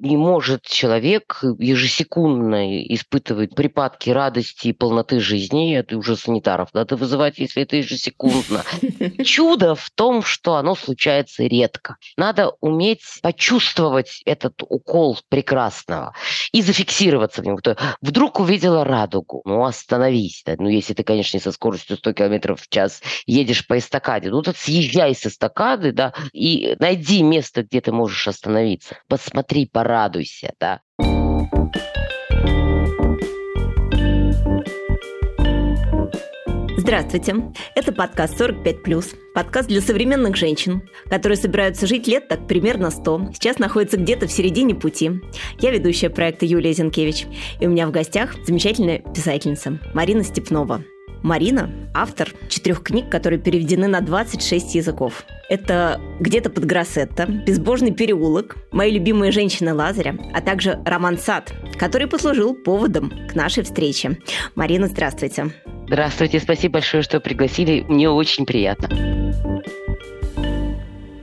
не может человек ежесекундно испытывать припадки радости и полноты жизни. Это уже санитаров надо вызывать, если это ежесекундно. Чудо в том, что оно случается редко. Надо уметь почувствовать этот укол прекрасного и зафиксироваться в нем. Вдруг увидела радугу. Ну, остановись. Да? Ну, если ты, конечно, не со скоростью 100 км в час едешь по эстакаде. Ну, тут съезжай с эстакады, да, и найди место, где ты можешь остановиться. Посмотри, порадуйся, да. Здравствуйте. Это подкаст 45+. Подкаст для современных женщин, которые собираются жить лет так примерно 100. Сейчас находятся где-то в середине пути. Я ведущая проекта Юлия Зинкевич. И у меня в гостях замечательная писательница Марина Степнова. Марина – автор четырех книг, которые переведены на 26 языков. Это «Где-то под Гроссетто», «Безбожный переулок», «Мои любимые женщины Лазаря», а также роман «Сад», который послужил поводом к нашей встрече. Марина, здравствуйте. Здравствуйте, спасибо большое, что пригласили. Мне очень приятно.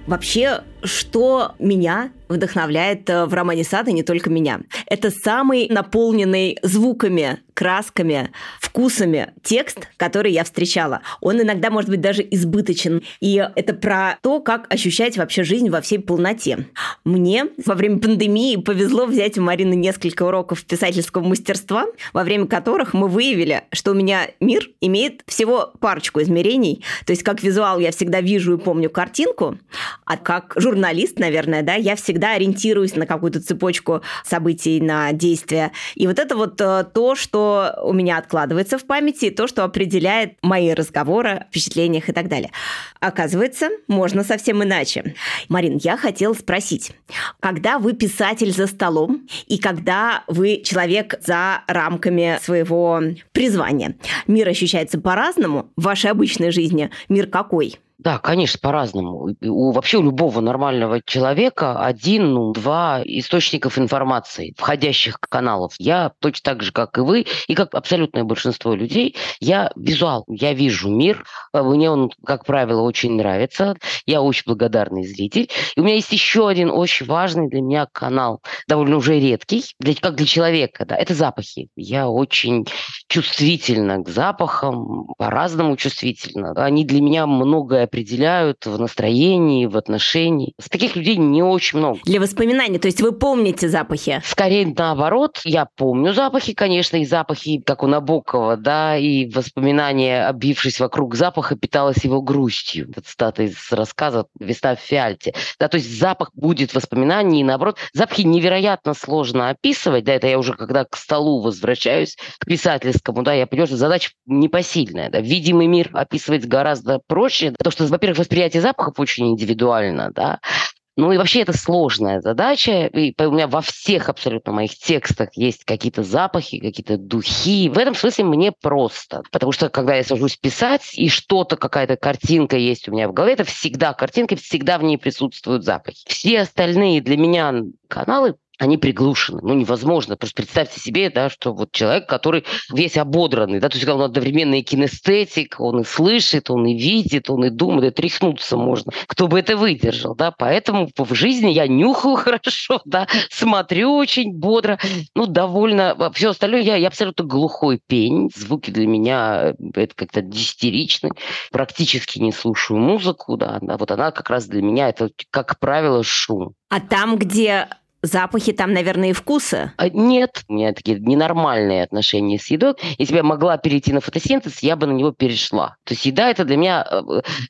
Вообще, что меня вдохновляет э, в романе «Сад» и не только меня. Это самый наполненный звуками, красками, вкусами текст, который я встречала. Он иногда может быть даже избыточен. И это про то, как ощущать вообще жизнь во всей полноте. Мне во время пандемии повезло взять у Марины несколько уроков писательского мастерства, во время которых мы выявили, что у меня мир имеет всего парочку измерений. То есть как визуал я всегда вижу и помню картинку, а как журналист, наверное, да, я всегда ориентируюсь на какую-то цепочку событий, на действия. И вот это вот э, то, что у меня откладывается в памяти, то, что определяет мои разговоры, впечатлениях и так далее. Оказывается, можно совсем иначе. Марин, я хотела спросить, когда вы писатель за столом и когда вы человек за рамками своего призвания, мир ощущается по-разному в вашей обычной жизни? Мир какой? Да, конечно, по-разному. У, вообще у любого нормального человека один, ну, два источников информации, входящих каналов. Я точно так же, как и вы, и как абсолютное большинство людей, я визуал, я вижу мир, э, мне он, как правило, очень нравится, я очень благодарный зритель. И у меня есть еще один очень важный для меня канал, довольно уже редкий, для, как для человека, да, это запахи. Я очень чувствительна к запахам, по-разному чувствительна. Они для меня многое определяют в настроении, в отношении. С таких людей не очень много. Для воспоминаний, то есть вы помните запахи? Скорее наоборот, я помню запахи, конечно, и запахи, как у Набокова, да, и воспоминания, обившись вокруг запаха, питалась его грустью. Это цитата из рассказа «Весна в фиальте». Да, то есть запах будет воспоминаний, и наоборот, запахи невероятно сложно описывать, да, это я уже когда к столу возвращаюсь, к писательскому, да, я понимаю, что задача непосильная, да, видимый мир описывать гораздо проще, потому что, во-первых, восприятие запахов очень индивидуально, да, ну и вообще это сложная задача. И у меня во всех абсолютно моих текстах есть какие-то запахи, какие-то духи. В этом смысле мне просто. Потому что когда я сажусь писать, и что-то, какая-то картинка есть у меня в голове, это всегда картинка, всегда в ней присутствуют запахи. Все остальные для меня каналы они приглушены. Ну, невозможно. Просто представьте себе, да, что вот человек, который весь ободранный, да, то есть он одновременно и кинестетик, он и слышит, он и видит, он и думает, и тряхнуться можно. Кто бы это выдержал, да, поэтому в жизни я нюхаю хорошо, да, смотрю очень бодро, ну, довольно, а все остальное, я, я абсолютно глухой пень, звуки для меня, э, это как-то дистеричны, практически не слушаю музыку, да, вот она как раз для меня, это, как правило, шум. А там, где запахи там, наверное, и вкусы. А, нет, у меня такие ненормальные отношения с едой. Если бы я могла перейти на фотосинтез, я бы на него перешла. То есть еда – это для меня э,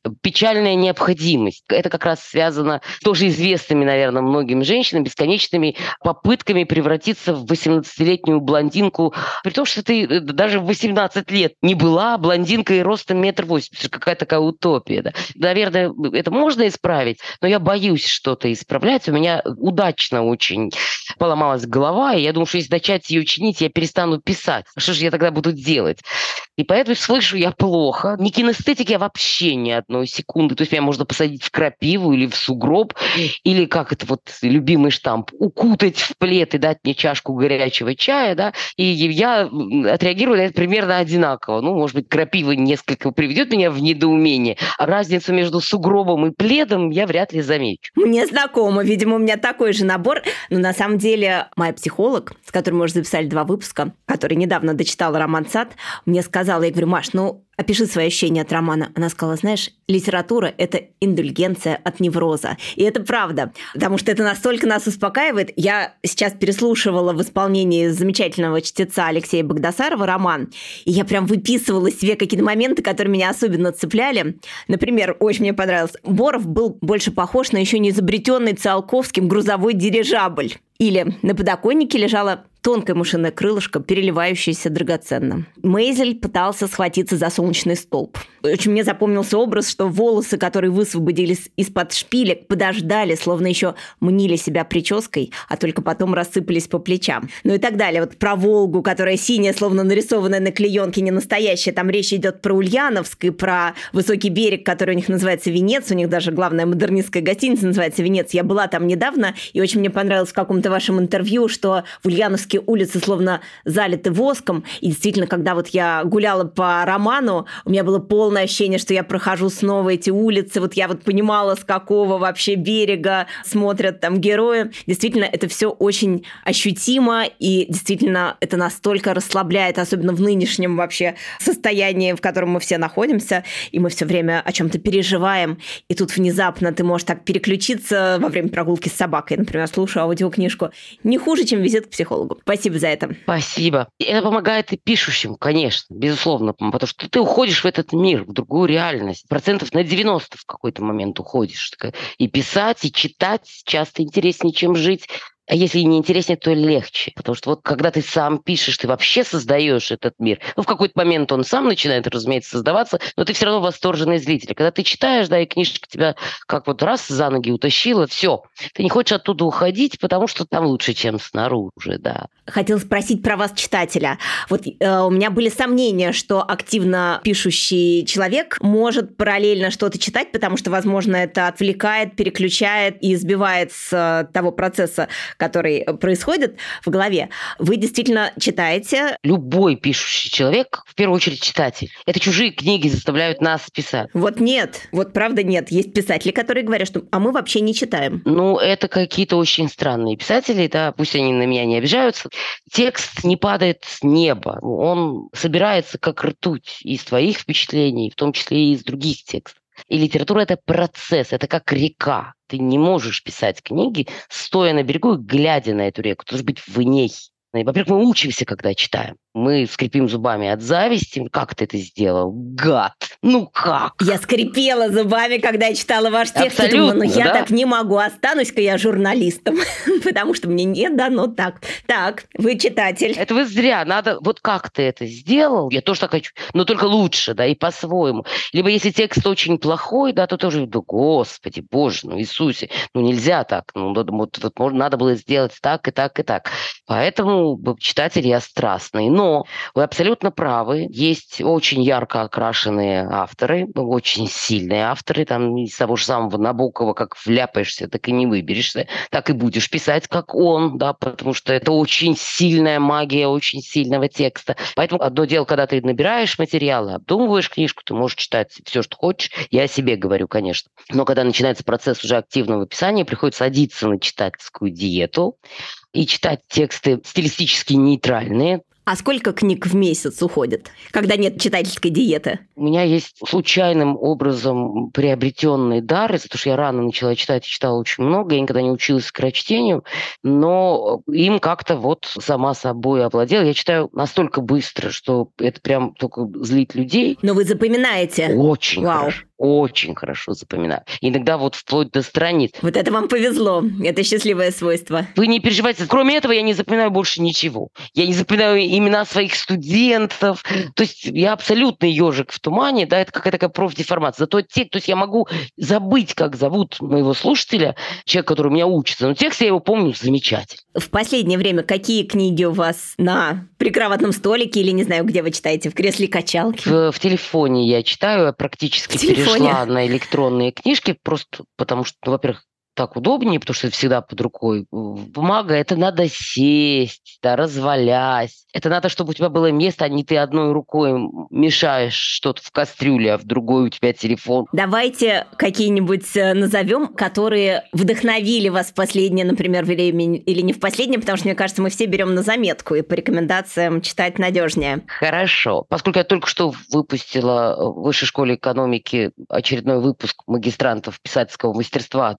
э, печальная необходимость. Это как раз связано тоже известными, наверное, многим женщинам бесконечными попытками превратиться в 18-летнюю блондинку, при том, что ты э, даже в 18 лет не была блондинкой ростом метр восемьдесят. Какая такая утопия. Да? Наверное, это можно исправить, но я боюсь что-то исправлять. У меня удачно очень поломалась голова, и я думаю, что если начать ее чинить, я перестану писать. Что же я тогда буду делать? И поэтому слышу я плохо. Не кинестетики я вообще ни одной секунды. То есть меня можно посадить в крапиву или в сугроб, или как это вот любимый штамп, укутать в плед и дать мне чашку горячего чая, да, и я отреагирую на это примерно одинаково. Ну, может быть, крапива несколько приведет меня в недоумение, а разницу между сугробом и пледом я вряд ли замечу. Мне знакомо, видимо, у меня такой же набор. Но на самом деле моя психолог, с которой мы уже записали два выпуска, который недавно дочитал роман «Сад», мне сказала, я говорю, Маш, ну Опиши свои ощущения от романа. Она сказала, знаешь, литература – это индульгенция от невроза. И это правда, потому что это настолько нас успокаивает. Я сейчас переслушивала в исполнении замечательного чтеца Алексея Богдасарова роман, и я прям выписывала себе какие-то моменты, которые меня особенно цепляли. Например, очень мне понравилось. Боров был больше похож на еще не изобретенный Циолковским грузовой дирижабль. Или на подоконнике лежала тонкое мышиное крылышко, переливающееся драгоценно. Мейзель пытался схватиться за солнечный столб. Очень мне запомнился образ, что волосы, которые высвободились из-под шпилек, подождали, словно еще мнили себя прической, а только потом рассыпались по плечам. Ну и так далее. Вот про Волгу, которая синяя, словно нарисованная на клеенке, не настоящая. Там речь идет про Ульяновск и про высокий берег, который у них называется Венец. У них даже главная модернистская гостиница называется Венец. Я была там недавно, и очень мне понравилось в каком-то вашем интервью, что в Ульяновске Московские улицы словно залиты воском. И действительно, когда вот я гуляла по роману, у меня было полное ощущение, что я прохожу снова эти улицы. Вот я вот понимала, с какого вообще берега смотрят там герои. Действительно, это все очень ощутимо, и действительно это настолько расслабляет, особенно в нынешнем вообще состоянии, в котором мы все находимся, и мы все время о чем-то переживаем, и тут внезапно ты можешь так переключиться во время прогулки с собакой, например, слушаю аудиокнижку, не хуже, чем визит к психологу. Спасибо за это. Спасибо. Это помогает и пишущим, конечно, безусловно, потому что ты уходишь в этот мир, в другую реальность. Процентов на 90 в какой-то момент уходишь. И писать, и читать часто интереснее, чем жить. А если не интереснее, то легче. Потому что вот когда ты сам пишешь, ты вообще создаешь этот мир. Ну, в какой-то момент он сам начинает, разумеется, создаваться, но ты все равно восторженный зритель. Когда ты читаешь, да, и книжка тебя как вот раз за ноги утащила, все. Ты не хочешь оттуда уходить, потому что там лучше, чем снаружи, да. Хотел спросить про вас, читателя. Вот э, у меня были сомнения, что активно пишущий человек может параллельно что-то читать, потому что, возможно, это отвлекает, переключает и сбивает с э, того процесса, который происходит в голове, вы действительно читаете. Любой пишущий человек, в первую очередь читатель. Это чужие книги заставляют нас писать. Вот нет, вот правда нет. Есть писатели, которые говорят, что а мы вообще не читаем. Ну, это какие-то очень странные писатели, да, пусть они на меня не обижаются. Текст не падает с неба, он собирается как ртуть из твоих впечатлений, в том числе и из других текстов. И литература – это процесс, это как река. Ты не можешь писать книги, стоя на берегу и глядя на эту реку. Ты должен быть в ней. Во-первых, мы учимся, когда читаем мы скрипим зубами от зависти. Как ты это сделал? Гад! Ну как? Я скрипела зубами, когда я читала ваш текст. Абсолютно, думала, ну я да? так не могу, останусь-ка я журналистом, потому что мне не дано так. Так, вы читатель. Это вы зря, надо, вот как ты это сделал, я тоже так хочу, но только лучше, да, и по-своему. Либо если текст очень плохой, да, то тоже, да, господи, боже, ну Иисусе, ну нельзя так, ну вот, вот, вот надо было сделать так и так и так. Поэтому читатель я страстный, но вы абсолютно правы. Есть очень ярко окрашенные авторы, очень сильные авторы. Там из того же самого Набокова, как вляпаешься, так и не выберешься. Так и будешь писать, как он, да, потому что это очень сильная магия очень сильного текста. Поэтому одно дело, когда ты набираешь материалы, обдумываешь книжку, ты можешь читать все, что хочешь. Я о себе говорю, конечно. Но когда начинается процесс уже активного писания, приходится садиться на читательскую диету и читать тексты стилистически нейтральные, а сколько книг в месяц уходит, когда нет читательской диеты? У меня есть случайным образом приобретенный дар, из-за того, что я рано начала читать и читала очень много, я никогда не училась скорочтению, но им как-то вот сама собой овладела. Я читаю настолько быстро, что это прям только злит людей. Но вы запоминаете? Очень Вау. хорошо очень хорошо запоминаю. Иногда вот вплоть до страниц. Вот это вам повезло. Это счастливое свойство. Вы не переживайте. Кроме этого, я не запоминаю больше ничего. Я не запоминаю имена своих студентов. То есть я абсолютный ежик в тумане. Да, это какая-то такая профдеформация. Зато те, то есть я могу забыть, как зовут моего слушателя, человек, который у меня учится. Но текст я его помню замечательно. В последнее время какие книги у вас на прикроватном столике или не знаю, где вы читаете, в кресле качалки? В, в телефоне я читаю, я практически перешла на электронные книжки, просто потому что, ну, во-первых, так удобнее, потому что это всегда под рукой. Бумага – это надо сесть, да, развалясь. Это надо, чтобы у тебя было место, а не ты одной рукой мешаешь что-то в кастрюле, а в другой у тебя телефон. Давайте какие-нибудь э, назовем, которые вдохновили вас в последнее, например, время или не в последнее, потому что, мне кажется, мы все берем на заметку и по рекомендациям читать надежнее. Хорошо. Поскольку я только что выпустила в Высшей школе экономики очередной выпуск магистрантов писательского мастерства,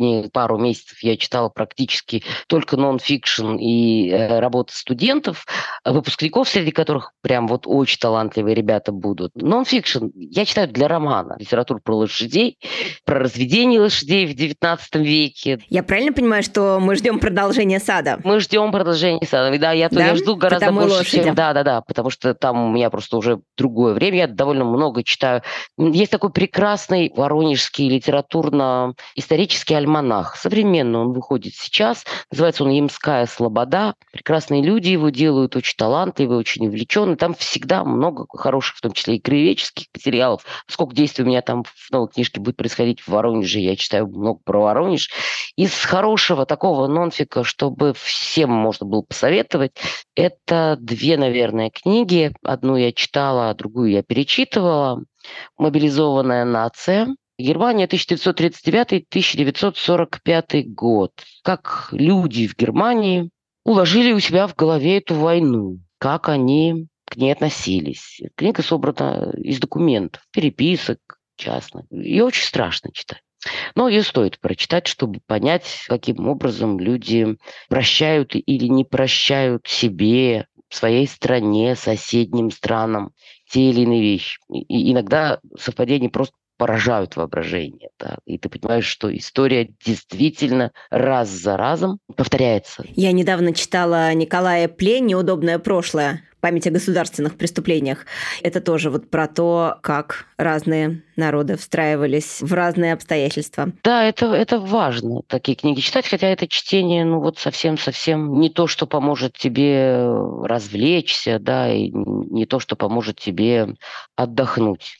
последние пару месяцев я читала практически только нон-фикшн и э, работы студентов, выпускников, среди которых прям вот очень талантливые ребята будут. Нон-фикшн я читаю для романа. Литературу про лошадей, про разведение лошадей в 19 веке. Я правильно понимаю, что мы ждем продолжения сада? Мы ждем продолжения сада. Да, я, да? я жду гораздо потому больше, лошади. чем... Да, да, да, потому что там у меня просто уже другое время. Я довольно много читаю. Есть такой прекрасный воронежский литературно-исторический альманах. Современно он выходит сейчас. Называется он «Ямская слобода». Прекрасные люди его делают, очень талантливые, очень увлеченные. Там всегда много хороших, в том числе и краеведческих материалов. Сколько действий у меня там в новой книжке будет происходить в Воронеже, я читаю много про Воронеж. Из хорошего такого нонфика, чтобы всем можно было посоветовать, это две, наверное, книги. Одну я читала, а другую я перечитывала. «Мобилизованная нация» Германия 1939-1945 год. Как люди в Германии уложили у себя в голове эту войну, как они к ней относились. Книга собрана из документов, переписок частно. Ее очень страшно читать. Но ее стоит прочитать, чтобы понять, каким образом люди прощают или не прощают себе, своей стране, соседним странам те или иные вещи. И иногда совпадения просто поражают воображение. Да? И ты понимаешь, что история действительно раз за разом повторяется. Я недавно читала Николая Пле «Неудобное прошлое» память о государственных преступлениях. Это тоже вот про то, как разные народы встраивались в разные обстоятельства. Да, это, это важно, такие книги читать, хотя это чтение, ну вот совсем-совсем не то, что поможет тебе развлечься, да, и не то, что поможет тебе отдохнуть.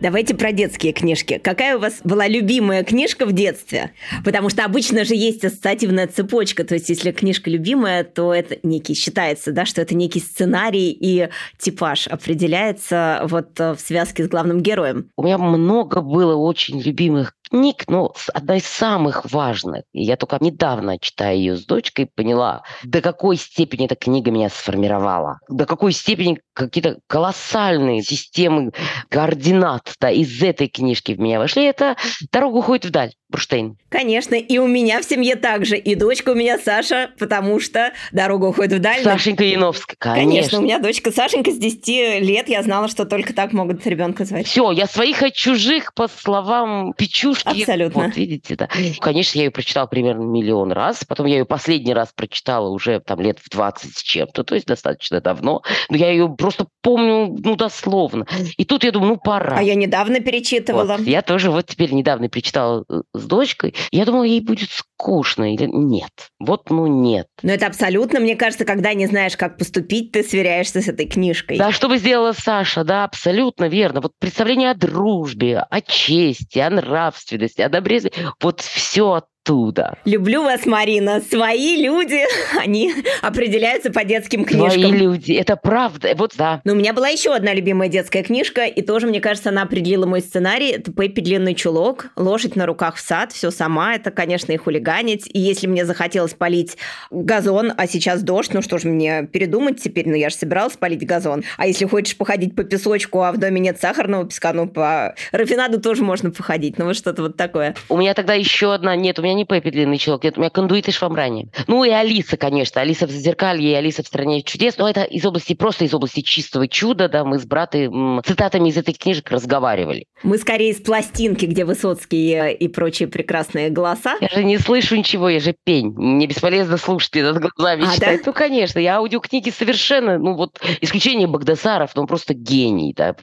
Давайте про детские книжки. Какая у вас была любимая книжка в детстве? Потому что обычно же есть ассоциативная цепочка. То есть, если книжка любимая, то это некий, считается, да, что это некий сценарий и типаж определяется вот в связке с главным героем. У меня много было очень любимых книг, но одна из самых важных. И я только недавно, читая ее с дочкой, поняла, до какой степени эта книга меня сформировала. До какой степени какие-то колоссальные системы координат да, из этой книжки в меня вошли. Это «Дорога уходит вдаль». Бурштейн. Конечно, и у меня в семье также. И дочка у меня Саша, потому что дорога уходит вдаль. Сашенька Яновская, конечно. Конечно, у меня дочка Сашенька с 10 лет. Я знала, что только так могут ребенка звать. Все, я своих от чужих, по словам Печушки. Абсолютно. Вот, видите, да. Конечно, я ее прочитала примерно миллион раз. Потом я ее последний раз прочитала уже там лет в 20 с чем-то, то есть достаточно давно. Но я ее просто помню, ну, дословно. И тут я думаю, ну, пора. А я недавно перечитывала. Вот, я тоже вот теперь недавно перечитала э, с дочкой. Я думала, ей будет скучно или нет. Вот, ну, нет. Но это абсолютно, мне кажется, когда не знаешь, как поступить, ты сверяешься с этой книжкой. Да, что бы сделала Саша, да, абсолютно верно. Вот представление о дружбе, о чести, о нравственности, о добре, вот все оттуда. Люблю вас, Марина. Свои люди, они определяются по детским книжкам. Свои люди, это правда. Вот да. Но у меня была еще одна любимая детская книжка, и тоже, мне кажется, она определила мой сценарий. Это Пеппи Длинный Чулок, Лошадь на руках в сад, все сама. Это, конечно, и хулиганить. И если мне захотелось полить газон, а сейчас дождь, ну что ж мне передумать теперь? Ну я же собиралась полить газон. А если хочешь походить по песочку, а в доме нет сахарного песка, ну по рафинаду тоже можно походить. Ну вот что-то вот такое. У меня тогда еще одна... Нет, у меня не Пеппи длинный чулок, нет, у меня кондуит и швамрани. Ну и Алиса, конечно, Алиса в Зазеркалье и Алиса в стране чудес, но это из области, просто из области чистого чуда, да, мы с братом цитатами из этих книжек разговаривали. Мы скорее из пластинки, где Высоцкий э, и прочие прекрасные голоса. Я же не слышу ничего, я же пень. Мне бесполезно слушать перед глазами а, читать. Да? Ну, конечно, я аудиокниги совершенно, ну вот, исключение Багдасаров, но он просто гений, да.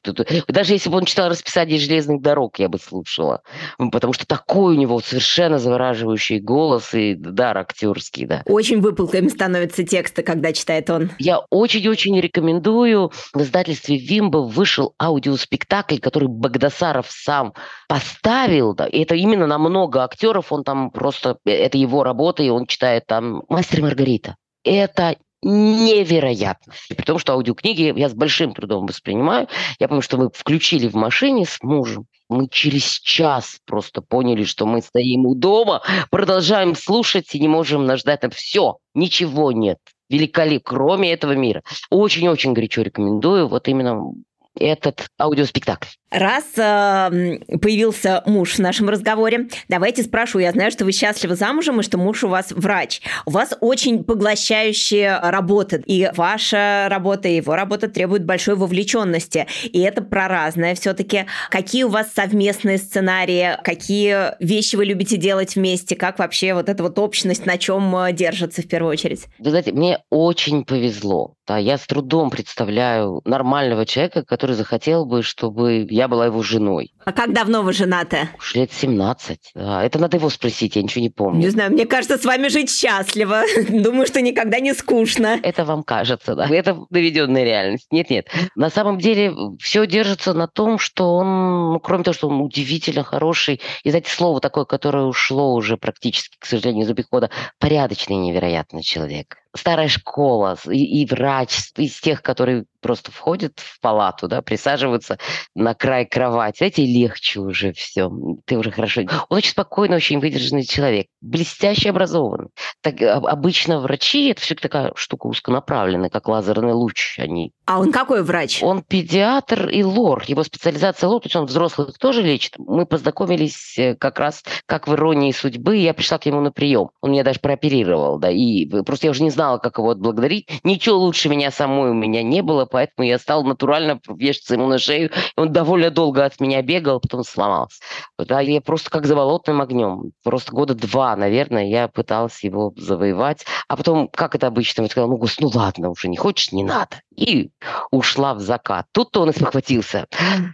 Даже если бы он читал расписание железных дорог, я бы слушала. Потому что такой у него совершенно завораживающий завораживающий голос и дар актерский, да. Очень выпуклыми становятся тексты, когда читает он. Я очень-очень рекомендую. В издательстве «Вимба» вышел аудиоспектакль, который Багдасаров сам поставил. Да, и это именно на много актеров. Он там просто... Это его работа, и он читает там «Мастер Маргарита». Это невероятно. И при том, что аудиокниги я с большим трудом воспринимаю. Я помню, что мы включили в машине с мужем. Мы через час просто поняли, что мы стоим у дома, продолжаем слушать и не можем наждать. Там все, ничего нет. Великолепно, кроме этого мира. Очень-очень горячо рекомендую. Вот именно этот аудиоспектакль. Раз э, появился муж в нашем разговоре, давайте спрошу. Я знаю, что вы счастливы замужем и что муж у вас врач. У вас очень поглощающая работа. И ваша работа, и его работа требуют большой вовлеченности. И это про разное все-таки. Какие у вас совместные сценарии? Какие вещи вы любите делать вместе? Как вообще вот эта вот общность на чем э, держится в первую очередь? Вы знаете, мне очень повезло. Да, я с трудом представляю нормального человека, который захотел бы, чтобы я была его женой. А как давно вы женаты? Уж лет 17. Да, это надо его спросить, я ничего не помню. Не знаю, мне кажется, с вами жить счастливо. Думаю, что никогда не скучно. Это вам кажется, да. Это доведенная реальность. Нет-нет. На самом деле все держится на том, что он, ну, кроме того, что он удивительно хороший, и, знаете, слово такое, которое ушло уже практически, к сожалению, из обихода, порядочный невероятный человек старая школа и, и врач из тех, которые просто входят в палату, да, присаживаются на край кровати. Эти легче уже все. Ты уже хорошо. Он очень спокойный, очень выдержанный человек. Блестяще образованный. Так, а, обычно врачи, это все такая штука узконаправленная, как лазерный луч. Они... А он какой врач? Он педиатр и лор. Его специализация лор, то есть он взрослых тоже лечит. Мы познакомились э, как раз как в иронии судьбы. Я пришла к нему на прием. Он меня даже прооперировал, да, и просто я уже не знала, знала, как его отблагодарить. Ничего лучше меня самой у меня не было, поэтому я стал натурально вешаться ему на шею. Он довольно долго от меня бегал, потом сломался. Да, я просто как за болотным огнем. Просто года два, наверное, я пыталась его завоевать. А потом, как это обычно, я сказала, ну, ну ладно, уже не хочешь, не надо. И ушла в закат. Тут-то он и спохватился.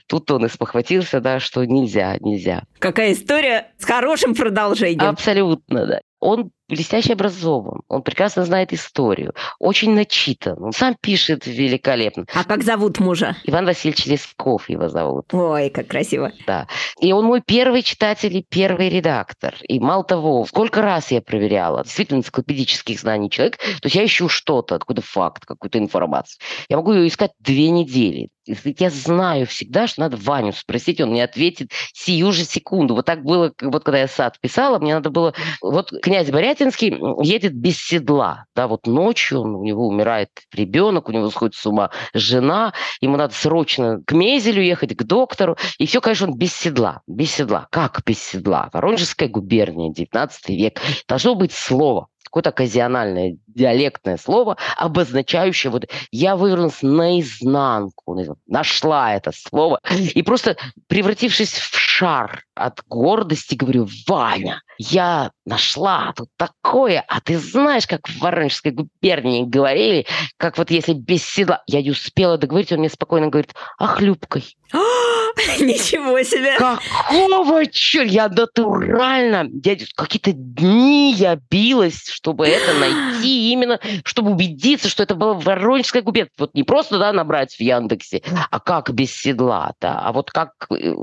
Тут-то он и спохватился, да, что нельзя, нельзя. Какая история с хорошим продолжением. Абсолютно, да. Он блестяще образован, он прекрасно знает историю, очень начитан, он сам пишет великолепно. А как зовут мужа? Иван Васильевич Лесков его зовут. Ой, как красиво. Да. И он мой первый читатель и первый редактор. И мало того, сколько раз я проверяла, действительно энциклопедических знаний человек, то есть я ищу что-то, какой-то факт, какую-то информацию. Я могу ее искать две недели. Я знаю всегда, что надо Ваню спросить, он мне ответит сию же секунду. Вот так было, вот когда я сад писала, мне надо было... Вот князь Борятинский едет без седла, да, вот ночью у него умирает ребенок, у него сходит с ума жена, ему надо срочно к Мезелю ехать, к доктору, и все, конечно, он без седла, без седла. Как без седла? Воронежская губерния, 19 век. Должно быть слово какое-то казиональное диалектное слово, обозначающее вот я вывернулась наизнанку, нашла это слово, и просто превратившись в шар от гордости, говорю, Ваня, я нашла тут такое, а ты знаешь, как в Воронежской губернии говорили, как вот если без седла, я не успела договорить, он мне спокойно говорит, а хлюпкой. Ничего себе! Какого черта? Я натурально, дядя, какие-то дни я билась, чтобы это найти, именно чтобы убедиться, что это была Воронежская губерния. Вот не просто, да, набрать в Яндексе, а как без седла, да, а вот как э,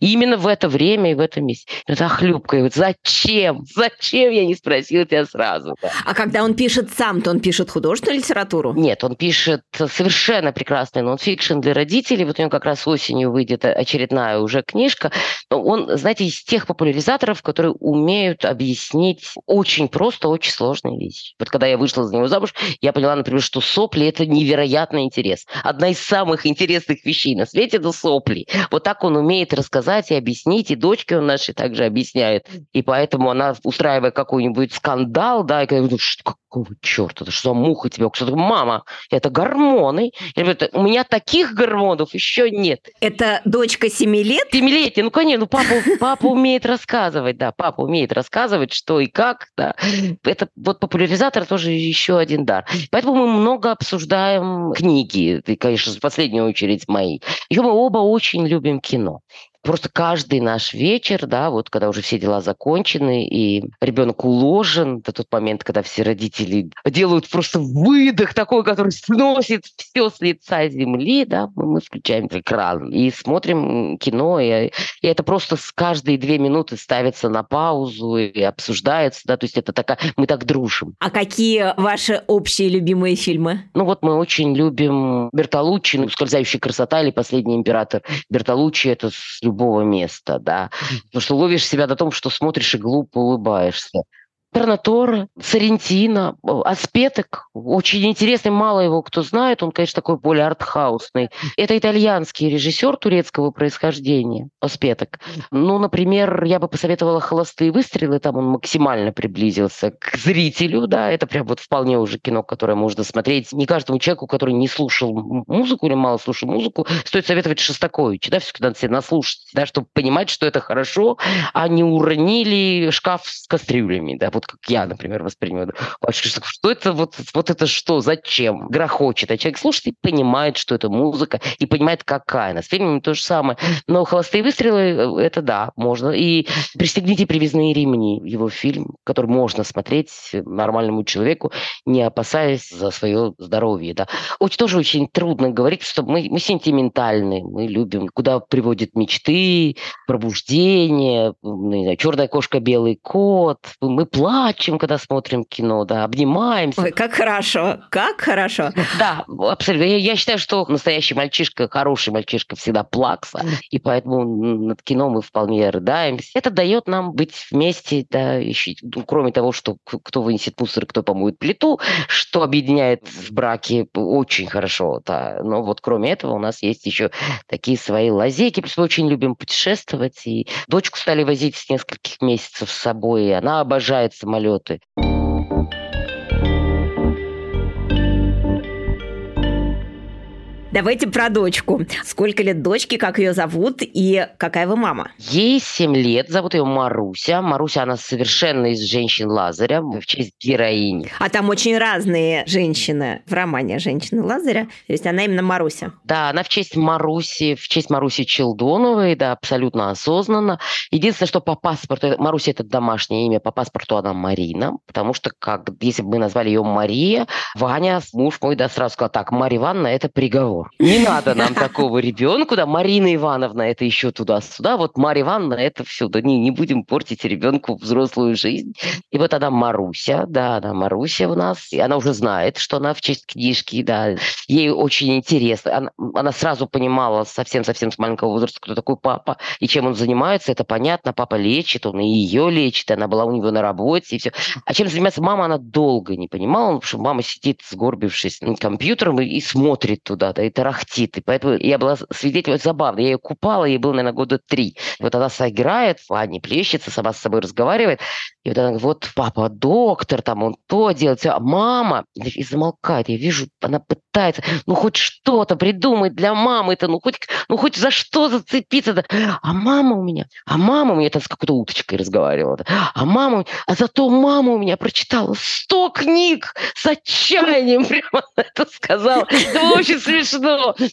именно в это время и в этом месте. Хлюпка. Вот зачем? Зачем я не спросила тебя сразу? Да? А когда он пишет сам, то он пишет художественную литературу? Нет, он пишет совершенно прекрасный нонфикшн для родителей. Вот у него как раз осенью выйдет очередная уже книжка. Он, знаете, из тех популяризаторов, которые умеют объяснить очень просто, очень сложные вещи. Вот когда я вышла за него замуж, я поняла, например, что сопли – это невероятный интерес. Одна из самых интересных вещей на свете – это сопли. Вот так он умеет рассказать и объяснить, и дочке он нашей также объясняет. И поэтому она, устраивая какой-нибудь скандал, да, и говорит, что, какого черта, это что за муха тебе? Что мама, это гормоны. Я говорю, у меня таких гормонов еще нет. Это дочка 7 лет? Семилетняя, ну, конечно, ну, папа, папа умеет рассказывать, да, папа умеет рассказывать, что и как, да. Это вот популяризатор тоже еще один дар. Поэтому мы много обсуждаем книги, и, конечно, в последнюю очередь мои. Еще мы оба очень любим кино. просто каждый наш вечер, да, вот когда уже все дела закончены, и ребенок уложен, до тот момент, когда все родители делают просто выдох такой, который сносит все с лица земли, да, мы включаем экран и смотрим кино, и, и это просто с каждой две минуты ставится на паузу и обсуждается, да, то есть это такая, мы так дружим. А какие ваши общие любимые фильмы? Ну вот мы очень любим Бертолуччи, ну, «Скользящая красота» или «Последний император». Бертолуччи – это с любого места, да. Потому что ловишь себя на том, что смотришь и глупо улыбаешься. Торнатора, Сарентино, Аспеток. Очень интересный, мало его кто знает. Он, конечно, такой более артхаусный. Это итальянский режиссер турецкого происхождения, Аспеток. Ну, например, я бы посоветовала «Холостые выстрелы». Там он максимально приблизился к зрителю. Да, это прям вот вполне уже кино, которое можно смотреть. Не каждому человеку, который не слушал музыку или мало слушал музыку, стоит советовать Шостаковича. Да, все-таки надо себе наслушать, да, чтобы понимать, что это хорошо, а не уронили шкаф с кастрюлями. Да, вот вот как я, например, воспринимаю. Что это вот, вот это что, зачем? Грохочет. А человек слушает и понимает, что это музыка, и понимает, какая она. С фильмами то же самое. Но «Холостые выстрелы» — это да, можно. И «Пристегните привязные ремни» — его фильм, который можно смотреть нормальному человеку, не опасаясь за свое здоровье. Да. Очень, тоже очень трудно говорить, что мы, мы сентиментальны, мы любим, куда приводят мечты, пробуждение, не знаю, черная кошка, белый кот, мы плачем, плачем, когда смотрим кино, да, обнимаемся. Ой, как хорошо, как хорошо. Да, абсолютно. Я, я считаю, что настоящий мальчишка, хороший мальчишка всегда плакса, и поэтому над кино мы вполне рыдаемся. Это дает нам быть вместе, да, еще, ну, кроме того, что кто вынесет мусор, кто помоет плиту, что объединяет в браке очень хорошо, да. Но вот кроме этого у нас есть еще такие свои лазейки, плюс мы очень любим путешествовать, и дочку стали возить с нескольких месяцев с собой, и она обожает самолеты. Давайте про дочку. Сколько лет дочки, как ее зовут и какая вы мама? Ей 7 лет, зовут ее Маруся. Маруся, она совершенно из женщин Лазаря, в честь героини. А там очень разные женщины в романе «Женщины Лазаря». То есть она именно Маруся. Да, она в честь Маруси, в честь Маруси Челдоновой, да, абсолютно осознанно. Единственное, что по паспорту, Маруся это домашнее имя, по паспорту она Марина, потому что как, если бы мы назвали ее Мария, Ваня, муж мой, да, сразу сказал, так, Мария Ивановна, это приговор Не надо нам такого ребенку, да, Марина Ивановна, это еще туда-сюда, вот Мария Ивановна, это все, да не, не будем портить ребенку взрослую жизнь. И вот она Маруся, да, она Маруся у нас, и она уже знает, что она в честь книжки, да, ей очень интересно. Она, она сразу понимала совсем-совсем с маленького возраста, кто такой папа и чем он занимается, это понятно, папа лечит, он и ее лечит, она была у него на работе, и все. А чем занимается мама, она долго не понимала, потому что мама сидит, сгорбившись над компьютером и, и смотрит туда, да, и тарахтит. И поэтому я была свидетелем, забавно, я ее купала, ей было, наверное, года три. Вот она сыграет, ванне плещется, сама с собой разговаривает, и вот она говорит, вот папа доктор, там он то делает, а мама, и замолкает, я вижу, она пытается, ну хоть что-то придумать для мамы-то, ну хоть, ну хоть за что зацепиться-то. А мама у меня, а мама у меня, это с какой-то уточкой разговаривала, а мама, а зато мама у меня прочитала сто книг с отчаянием, прямо это сказала. Это очень смешно.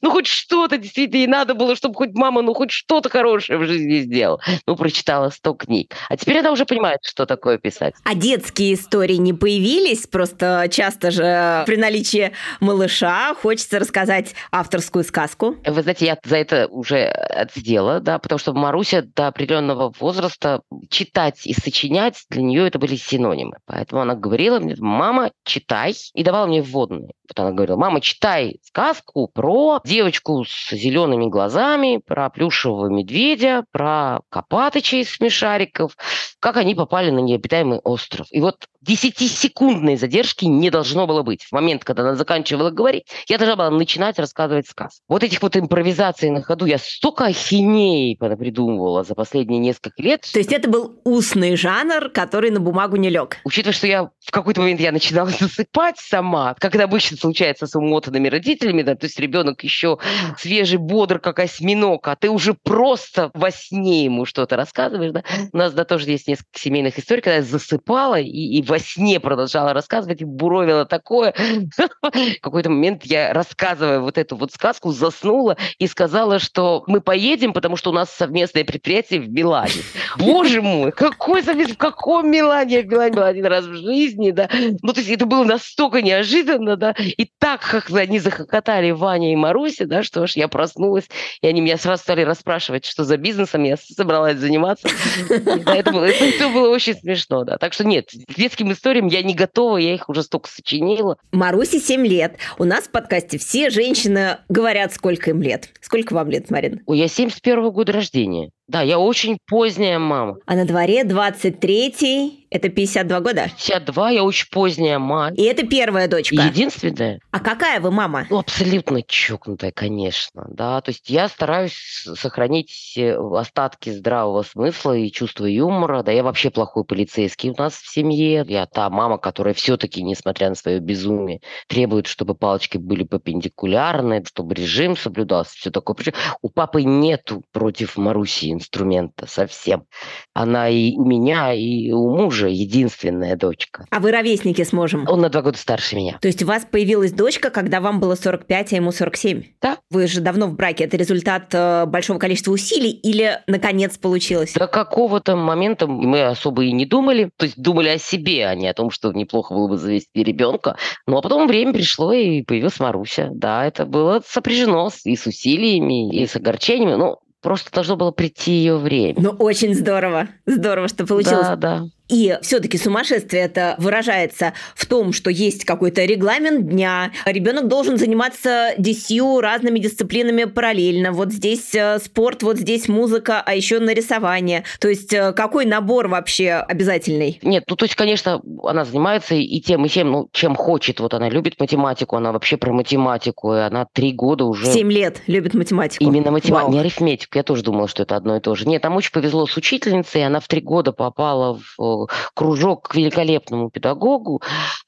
Ну хоть что-то действительно ей надо было, чтобы хоть мама, ну хоть что-то хорошее в жизни сделала. Ну прочитала сто книг. А теперь она уже понимает, что такое такое писать. А детские истории не появились? Просто часто же при наличии малыша хочется рассказать авторскую сказку. Вы знаете, я за это уже отсидела, да, потому что Маруся до определенного возраста читать и сочинять, для нее это были синонимы. Поэтому она говорила мне, мама, читай, и давала мне вводные. Вот она говорила, мама, читай сказку про девочку с зелеными глазами, про плюшевого медведя, про Копатыча из смешариков, как они попали на необитаемый остров. И вот 10-секундной задержки не должно было быть. В момент, когда она заканчивала говорить, я должна была начинать рассказывать сказ. Вот этих вот импровизаций на ходу я столько ахинеи придумывала за последние несколько лет. То есть это был устный жанр, который на бумагу не лег? Учитывая, что я в какой-то момент я начинала засыпать сама, как это обычно случается с умотанными родителями, да, то есть ребенок еще свежий, бодр, как осьминог, а ты уже просто во сне ему что-то рассказываешь, да. У нас, да, тоже есть несколько семейных историй, когда я засыпала и, и во сне продолжала рассказывать, и буровила такое. В какой-то момент я, рассказывая вот эту вот сказку, заснула и сказала, что мы поедем, потому что у нас совместное предприятие в Милане. Боже мой, какой совместный, в каком Милане я в Милане была один раз в жизни, да. Ну, то есть это было настолько неожиданно, да, и так как они захохотали, Ваня и Маруся, да, что ж, я проснулась, и они меня сразу стали расспрашивать, что за бизнесом я собралась заниматься. Это было, это было очень смешно, да. Так что нет, к детским историям я не готова, я их уже столько сочинила. Марусе 7 лет. У нас в подкасте все женщины говорят, сколько им лет. Сколько вам лет, Марин? Ой, я 71 года рождения. Да, я очень поздняя мама. А на дворе 23-й, это 52 года? 52, я очень поздняя мама. И это первая дочка? Единственная. А какая вы мама? Ну, абсолютно чокнутая, конечно, да. То есть я стараюсь сохранить э, остатки здравого смысла и чувства юмора. Да, я вообще плохой полицейский у нас в семье. Я та мама, которая все-таки, несмотря на свое безумие, требует, чтобы палочки были перпендикулярны, чтобы режим соблюдался, все такое. У папы нету против Маруси инструмента совсем. Она и у меня, и у мужа единственная дочка. А вы ровесники с мужем? Он на два года старше меня. То есть у вас появилась дочка, когда вам было 45, а ему 47? Да. Вы же давно в браке. Это результат э, большого количества усилий или наконец получилось? До какого-то момента мы особо и не думали. То есть думали о себе, а не о том, что неплохо было бы завести ребенка. Ну а потом время пришло, и появилась Маруся. Да, это было сопряжено и с усилиями, и с огорчениями. Ну, Просто должно было прийти ее время. Ну, очень здорово. Здорово, что получилось. Да, да. И все-таки сумасшествие это выражается в том, что есть какой-то регламент дня, ребенок должен заниматься десятью разными дисциплинами параллельно. Вот здесь э, спорт, вот здесь музыка, а еще нарисование. То есть э, какой набор вообще обязательный? Нет, ну то есть, конечно, она занимается и тем, и тем, ну, чем хочет. Вот она любит математику, она вообще про математику, и она три года уже... Семь лет любит математику. Именно математику, не арифметику. Я тоже думала, что это одно и то же. Нет, там очень повезло с учительницей, она в три года попала в кружок к великолепному педагогу,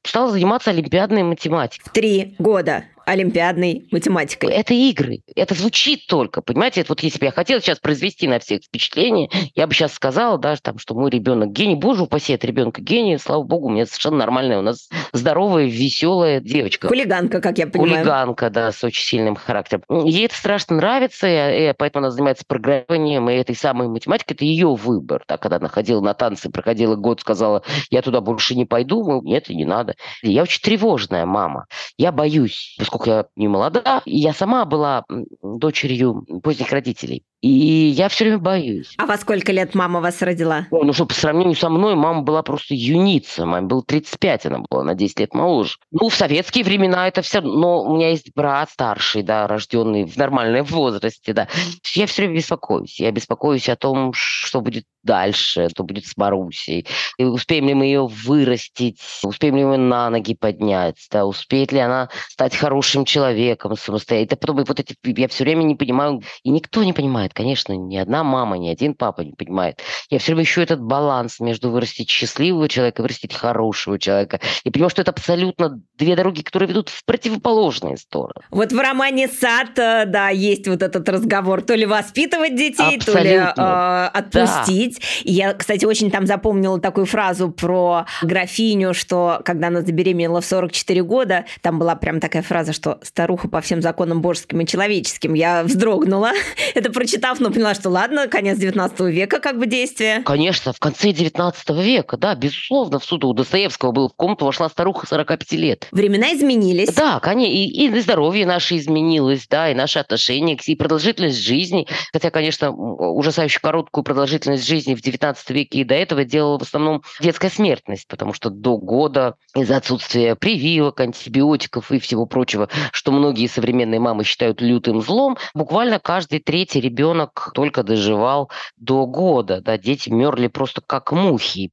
стала заниматься олимпиадной математикой. В три года олимпиадной математикой. Это игры. Это звучит только, понимаете? Это вот если бы я хотела сейчас произвести на всех впечатление, я бы сейчас сказала, да, там, что мой ребенок гений. Боже упаси от ребенка гений. Слава богу, у меня совершенно нормальная, у нас здоровая, веселая девочка. Хулиганка, как я понимаю. Хулиганка, да, с очень сильным характером. Ей это страшно нравится, и, поэтому она занимается программированием, и этой самой математикой. Это ее выбор. Да, когда она ходила на танцы, проходила год, сказала, я туда больше не пойду, ну, нет, не надо. Я очень тревожная мама. Я боюсь, поскольку я не молода, я сама была дочерью поздних родителей. И я все время боюсь. А во сколько лет мама вас родила? О, ну что, по сравнению со мной, мама была просто юница. Маме было 35, она была на 10 лет моложе. Ну, в советские времена это все... Но у меня есть брат старший, да, рожденный в нормальном возрасте, да. Я все время беспокоюсь. Я беспокоюсь о том, что будет дальше, что будет с Марусей. И успеем ли мы ее вырастить, успеем ли мы на ноги поднять, да, успеет ли она стать хорошим человеком самостоятельно. Потом вот эти, я все время не понимаю, и никто не понимает, конечно, ни одна мама, ни один папа не понимает. Я все время ищу этот баланс между вырастить счастливого человека и вырастить хорошего человека. И понимаю, что это абсолютно две дороги, которые ведут в противоположные стороны. Вот в романе «Сад», э, да, есть вот этот разговор, то ли воспитывать детей, абсолютно. то ли э, отпустить. Да. Я, кстати, очень там запомнила такую фразу про графиню, что когда она забеременела в 44 года, там была прям такая фраза, что старуха по всем законам божеским и человеческим. Я вздрогнула. Это прочитав, но поняла, что ладно, конец 19 века как бы действие. Конечно, в конце 19 века, да, безусловно, в суду у Достоевского был в комнату вошла старуха 45 лет. Времена изменились. Да, конечно, и, и здоровье наше изменилось, да, и наши отношения, и продолжительность жизни. Хотя, конечно, ужасающе короткую продолжительность жизни в 19 веке и до этого делала в основном детская смертность, потому что до года из-за отсутствия прививок, антибиотиков и всего прочего, что многие современные мамы считают лютым злом, буквально каждый третий ребенок только доживал до года. Да, дети мерли просто как мухи.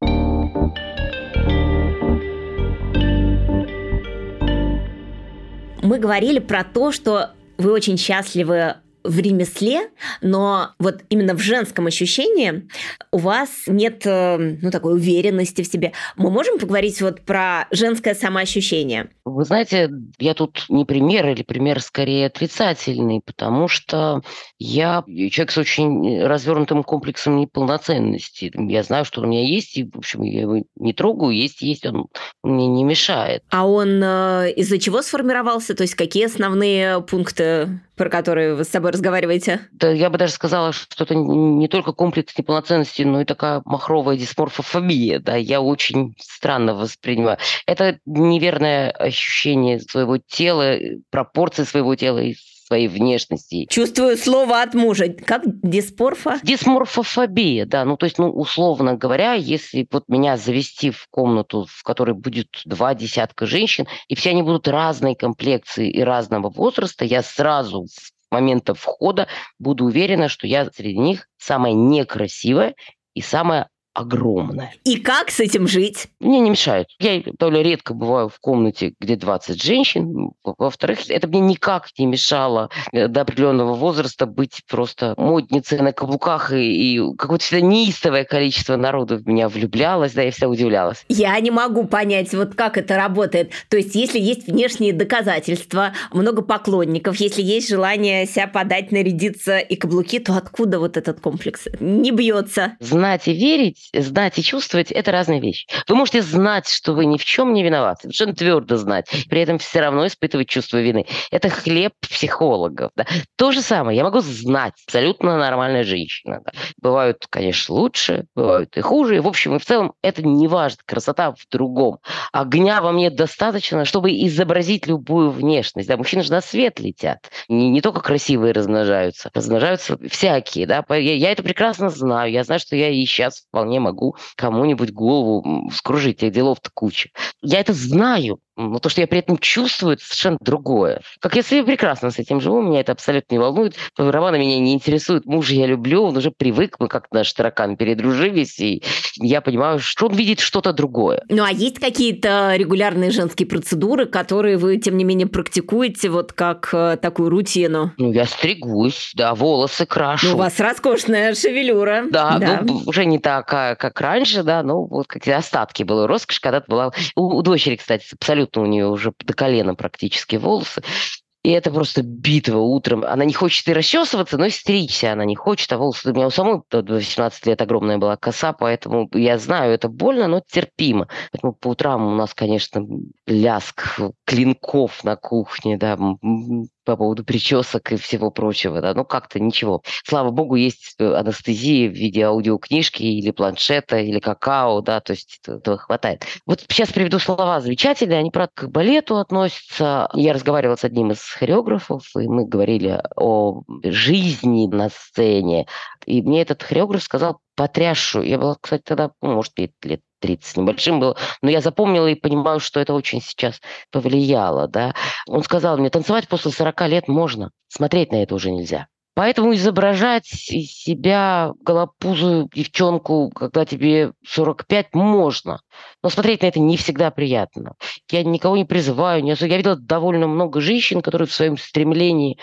Мы говорили про то, что вы очень счастливы в ремесле, но вот именно в женском ощущении у вас нет, э, ну, такой уверенности в себе. Мы можем поговорить вот про женское самоощущение? Вы знаете, я тут не пример или пример скорее отрицательный, потому что я человек с очень развернутым комплексом неполноценности. Я знаю, что у меня есть, и, в общем, я его не трогаю, есть, есть, он мне не мешает. А он э, из-за чего сформировался? То есть какие основные пункты про которые вы с собой разговариваете? Да, я бы даже сказала, что это не только комплекс неполноценности, но и такая махровая дисморфофобия. Да, я очень странно воспринимаю. Это неверное ощущение своего тела, пропорции своего тела и своей внешности. Чувствую слово от мужа. Как диспорфа? Дисморфофобия, да. Ну, то есть, ну, условно говоря, если вот меня завести в комнату, в которой будет два десятка женщин, и все они будут разной комплекции и разного возраста, я сразу с момента входа буду уверена, что я среди них самая некрасивая и самая огромная. И как с этим жить? Мне не мешает. Я довольно редко бываю в комнате, где 20 женщин. Во-вторых, это мне никак не мешало э, до определенного возраста быть просто модницей на каблуках. И, и какое-то всегда неистовое количество народу в меня влюблялось, да, я всегда удивлялась. Я не могу понять, вот как это работает. То есть, если есть внешние доказательства, много поклонников, если есть желание себя подать, нарядиться и каблуки, то откуда вот этот комплекс? Не бьется. Знать и верить знать и чувствовать – это разные вещи. Вы можете знать, что вы ни в чем не виноваты, совершенно твердо знать, при этом все равно испытывать чувство вины. Это хлеб психологов. Да. То же самое я могу знать, абсолютно нормальная женщина. Да. Бывают, конечно, лучше, бывают и хуже. И, в общем и в целом это не важно. Красота в другом. Огня во мне достаточно, чтобы изобразить любую внешность. Да. Мужчины же на свет летят. Не, не только красивые размножаются, размножаются всякие. Да. Я, я это прекрасно знаю. Я знаю, что я и сейчас вполне вполне могу кому-нибудь голову скружить, этих делов-то куча. Я это знаю, но то, что я при этом чувствую, это совершенно другое. Как я себе прекрасно с этим живу, меня это абсолютно не волнует. Романа меня не интересует. Мужа я люблю, он уже привык, мы как-то наш таракан передружились, и я понимаю, что он видит что-то другое. Ну, а есть какие-то регулярные женские процедуры, которые вы, тем не менее, практикуете, вот как э, такую рутину? Ну, я стригусь, да, волосы крашу. Ну, у вас роскошная шевелюра. Да, да. ну, уже не такая, как раньше, да, ну, вот какие остатки было. Роскошь когда-то была... У, у дочери, кстати, абсолютно абсолютно у нее уже до колена практически волосы. И это просто битва утром. Она не хочет и расчесываться, но и стричься она не хочет. А волосы у меня у самой до 18 лет огромная была коса, поэтому я знаю, это больно, но терпимо. Поэтому по утрам у нас, конечно, ляск клинков на кухне, да, по поводу причесок и всего прочего. Да? Ну, как-то ничего. Слава богу, есть э, анестезия в виде аудиокнижки или планшета, или какао, да, то есть этого хватает. Вот сейчас приведу слова замечательные, они, правда, к балету относятся. Я разговаривала с одним из хореографов, и мы говорили о жизни на сцене. И мне этот хореограф сказал потрясшую. Я была, кстати, тогда, ну, может, лет 30 с небольшим было, но я запомнила и понимаю, что это очень сейчас повлияло, да. Он сказал мне, танцевать после 40 лет можно, смотреть на это уже нельзя. Поэтому изображать из себя голопузую девчонку, когда тебе 45, можно. Но смотреть на это не всегда приятно. Я никого не призываю. Не... Я видела довольно много женщин, которые в своем стремлении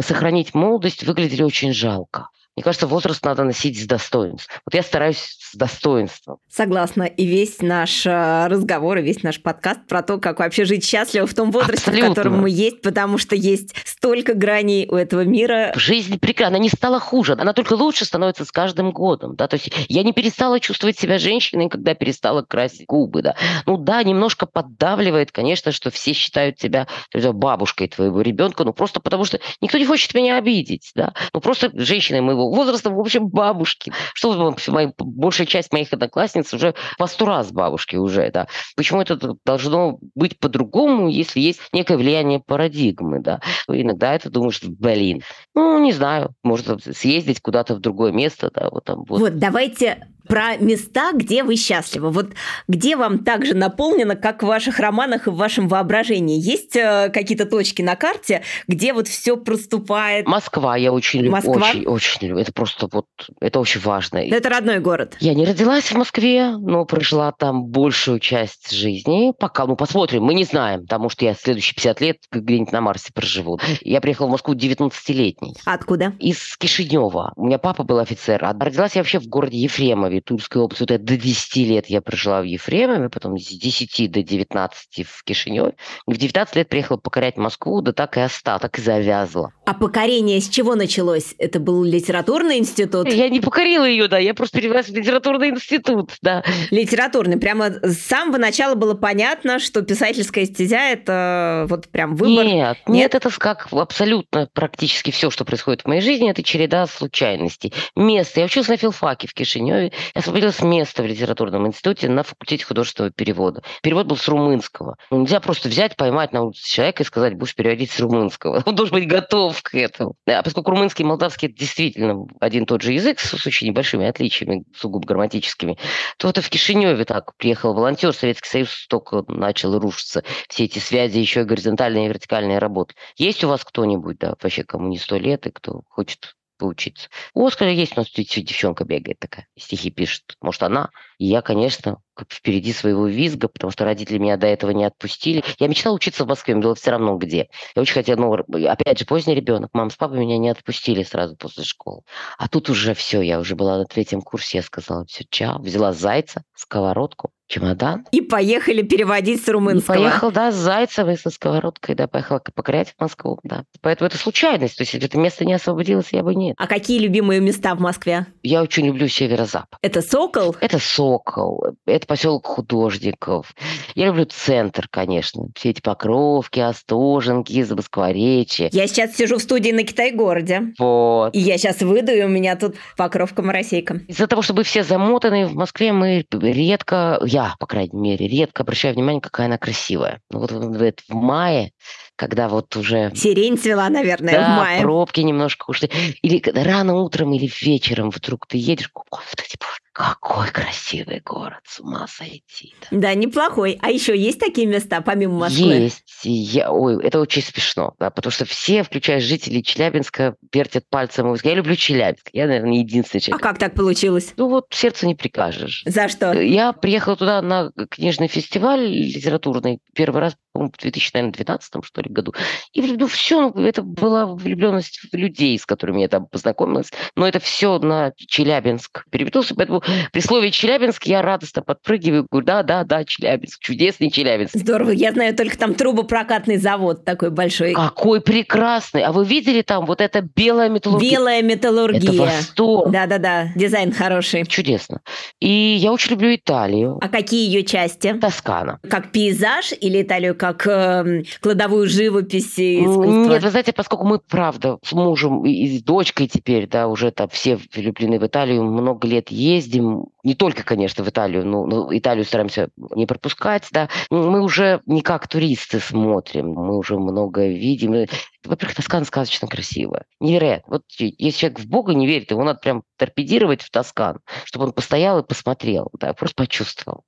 сохранить молодость выглядели очень жалко. Мне кажется, возраст надо носить с достоинством. Вот я стараюсь с достоинством. Согласна. И весь наш э, разговор, и весь наш подкаст про то, как вообще жить счастливо в том возрасте, Абсолютно. в котором мы есть, потому что есть столько граней у этого мира. Жизнь прекрасна. Она не стала хуже. Она только лучше становится с каждым годом. Да? То есть я не перестала чувствовать себя женщиной, когда перестала красить губы. Да? Ну да, немножко поддавливает, конечно, что все считают тебя бабушкой твоего ребенка, ну просто потому что никто не хочет меня обидеть. Да? Ну просто женщиной моего возрастом, в общем, бабушки. Что моя, большая часть моих одноклассниц уже по сто раз бабушки уже, да. Почему это должно быть по-другому, если есть некое влияние парадигмы, да. Иногда это думаешь, блин, ну, не знаю, может съездить куда-то в другое место, да, вот там. Вот, вот давайте Про места, где вы счастливы. Вот где вам так же наполнено, как в ваших романах и в вашем воображении? Есть э, какие-то точки на карте, где вот все проступает? Москва я очень люблю. Москва? Очень, очень люблю. Это просто вот, это очень важно. Но это родной город. Я не родилась в Москве, но прожила там большую часть жизни. Пока, ну, посмотрим, мы не знаем, потому что я следующие 50 лет где-нибудь на Марсе проживу. Я приехала в Москву 19-летний. Откуда? Из Кишинева. У меня папа был офицер. А родилась я вообще в городе Ефремове, Тульской области. Вот до 10 лет я прожила в Ефремове, потом с 10 до 19 в Кишиневе. В 19 лет приехала покорять Москву, да так и осталась, так и завязла. А покорение с чего началось? Это был литературный институт? Я не покорила ее, да, я просто перевелась в литературный институт, да. Литературный. Прямо с самого начала было понятно, что писательская стезя – это вот прям выбор? Нет, нет, нет это как абсолютно практически все, что происходит в моей жизни, это череда случайностей. Место. Я училась на филфаке в Кишиневе, я освободилась место в литературном институте на факультете художественного перевода. Перевод был с румынского. Ну, нельзя просто взять, поймать на улице человека и сказать, будешь переводить с румынского. Он должен быть готов к этому. А поскольку румынский и молдавский – это действительно один и тот же язык с очень небольшими отличиями, сугубо грамматическими, то вот в Кишиневе так приехал волонтер, Советский Союз только начал рушиться. Все эти связи, еще и горизонтальные и вертикальные работы. Есть у вас кто-нибудь, да, вообще кому не сто лет, и кто хочет поучиться. У Оскара есть у нас девчонка бегает такая, стихи пишет. Может, она? И я, конечно, как впереди своего визга, потому что родители меня до этого не отпустили. Я мечтала учиться в Москве, мне было все равно где. Я очень хотела, ну, опять же, поздний ребенок. Мама с папой меня не отпустили сразу после школы. А тут уже все, я уже была на третьем курсе, я сказала, все, чао, взяла зайца, сковородку, чемодан. И поехали переводить с румынского. И поехал, да, с Зайцевой, со сковородкой, да, поехала покорять в Москву, да. Поэтому это случайность, то есть это место не освободилось, я бы нет. А какие любимые места в Москве? Я очень люблю северо-запад. Это Сокол? Это Сокол, это поселок художников. Я люблю центр, конечно. Все эти Покровки, Остоженки, Замоскворечье. Я сейчас сижу в студии на Китай-городе. Вот. И я сейчас выйду, и у меня тут Покровка-Моросейка. Из-за того, чтобы все замотаны, в Москве мы редко, я, по крайней мере, редко обращаю внимание, какая она красивая. Ну вот в, в мае когда вот уже... Сирень цвела, наверное, да, в мае. пробки немножко ушли. Или рано утром, или вечером вдруг ты едешь, господи боже, какой красивый город, с ума сойти. Да. да, неплохой. А еще есть такие места, помимо Москвы? Есть. Я, ой, это очень смешно, да, потому что все, включая жителей Челябинска, вертят пальцем. Я люблю Челябинск. Я, наверное, единственный человек. А как так получилось? Ну вот сердце не прикажешь. За что? Я приехала туда на книжный фестиваль литературный первый раз, по-моему, в 2012 что ли, году. И ну, все, это была влюбленность в людей, с которыми я там познакомилась. Но это все на Челябинск перевелось, поэтому при слове Челябинск я радостно подпрыгиваю, говорю, да, да, да, Челябинск, чудесный Челябинск. Здорово, я знаю только там трубопрокатный завод такой большой. Какой прекрасный. А вы видели там вот это белая металлургия? Белая металлургия. Это восторг. Да-да-да, дизайн хороший. Чудесно. И я очень люблю Италию. А какие ее части? Тоскана. Как пейзаж или Италию как э, кладовую живопись и искусство? Нет, вы знаете, поскольку мы, правда, с мужем и с дочкой теперь, да, уже там все влюблены в Италию, много лет ездим, не только, конечно, в Италию, но, Италию стараемся не пропускать, да. Мы уже не как туристы смотрим, мы уже многое видим. Во-первых, Тоскана сказочно красивая. Невероятно. Вот если человек в Бога не верит, его надо прям торпедировать в Тоскан, чтобы он постоял и посмотрел, да, просто почувствовал.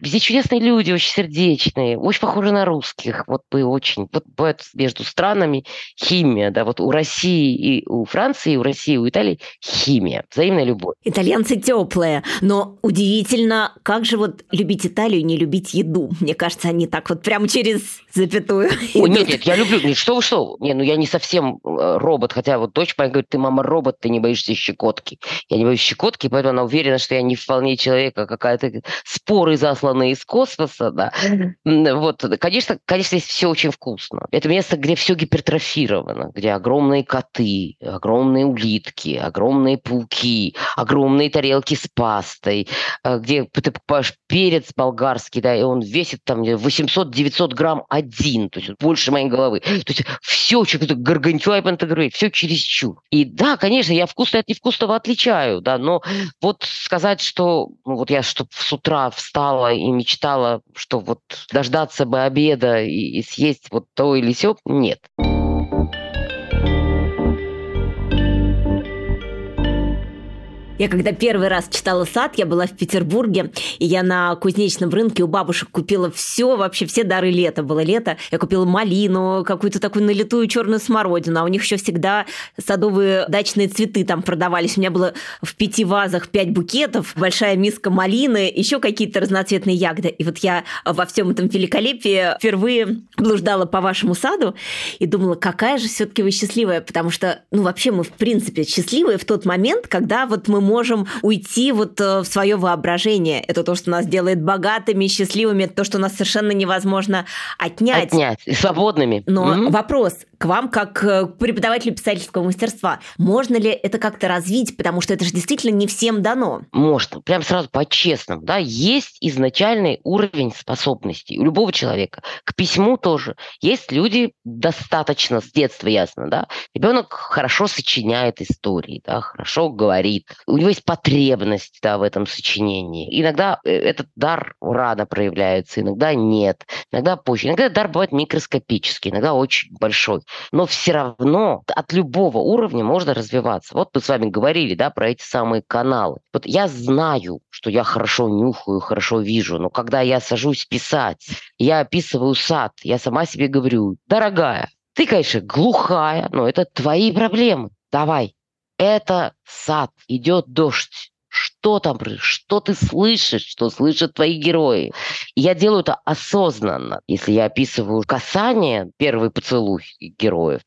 Везде чудесные люди, очень сердечные, очень похожи на русских. Вот бы очень. Вот бывает между странами химия, да, вот у России и у Франции, и у России, и у Италии химия, взаимная любовь. Итальянцы теплые, но удивительно, как же вот любить Италию, не любить еду. Мне кажется, они так вот прямо через запятую. Ой, нет, нет, я люблю, нет, что вы, что не, ну я не совсем э, робот, хотя вот дочь моя говорит, ты, мама, робот, ты не боишься щекотки. Я не боюсь щекотки, поэтому она уверена, что я не вполне человек, а какая-то споры засланные из космоса, да. Вот, конечно, конечно, здесь все очень вкусно. Это место, где все гипертрофировано, где огромные коты, огромные улитки, огромные пауки, огромные тарелки с пастой, э, где ты покупаешь перец болгарский, да, и он весит там 800-900 грамм один, то есть больше моей головы. То есть все все, что-то гаргантюа и пентагрей, все чересчур. И да, конечно, я вкусное от невкусного отличаю, да, но вот сказать, что ну, вот я что с утра встала и мечтала, что вот дождаться бы обеда и, и съесть вот то или сё, нет. Я когда первый раз читала «Сад», я была в Петербурге, и я на кузнечном рынке у бабушек купила все, вообще все дары лета. Было лето, я купила малину, какую-то такую налитую черную смородину, а у них еще всегда садовые дачные цветы там продавались. У меня было в пяти вазах пять букетов, большая миска малины, еще какие-то разноцветные ягоды. И вот я во всем этом великолепии впервые блуждала по вашему саду и думала, какая же все-таки вы счастливая, потому что, ну, вообще мы, в принципе, счастливые в тот момент, когда вот мы можем уйти вот э, в свое воображение. Это то, что нас делает богатыми, счастливыми, то, что нас совершенно невозможно отнять. Отнять, свободными. Но mm-hmm. вопрос к вам, как к э, преподавателю писательского мастерства. Можно ли это как-то развить, потому что это же действительно не всем дано? Можно. Прям сразу по-честному. Да? Есть изначальный уровень способностей у любого человека. К письму тоже. Есть люди достаточно с детства, ясно, да? Ребенок хорошо сочиняет истории, да, хорошо говорит. У него есть потребность да, в этом сочинении. Иногда э, этот дар рано проявляется, иногда нет, иногда позже. Иногда дар бывает микроскопический, иногда очень большой. Но все равно от любого уровня можно развиваться. Вот мы с вами говорили да, про эти самые каналы. Вот я знаю, что я хорошо нюхаю, хорошо вижу, но когда я сажусь писать, я описываю сад, я сама себе говорю, дорогая, ты, конечно, глухая, но это твои проблемы. Давай, это сад, идет дождь что там, что ты слышишь, что слышат твои герои. И я делаю это осознанно. Если я описываю касание, первый поцелуй героев,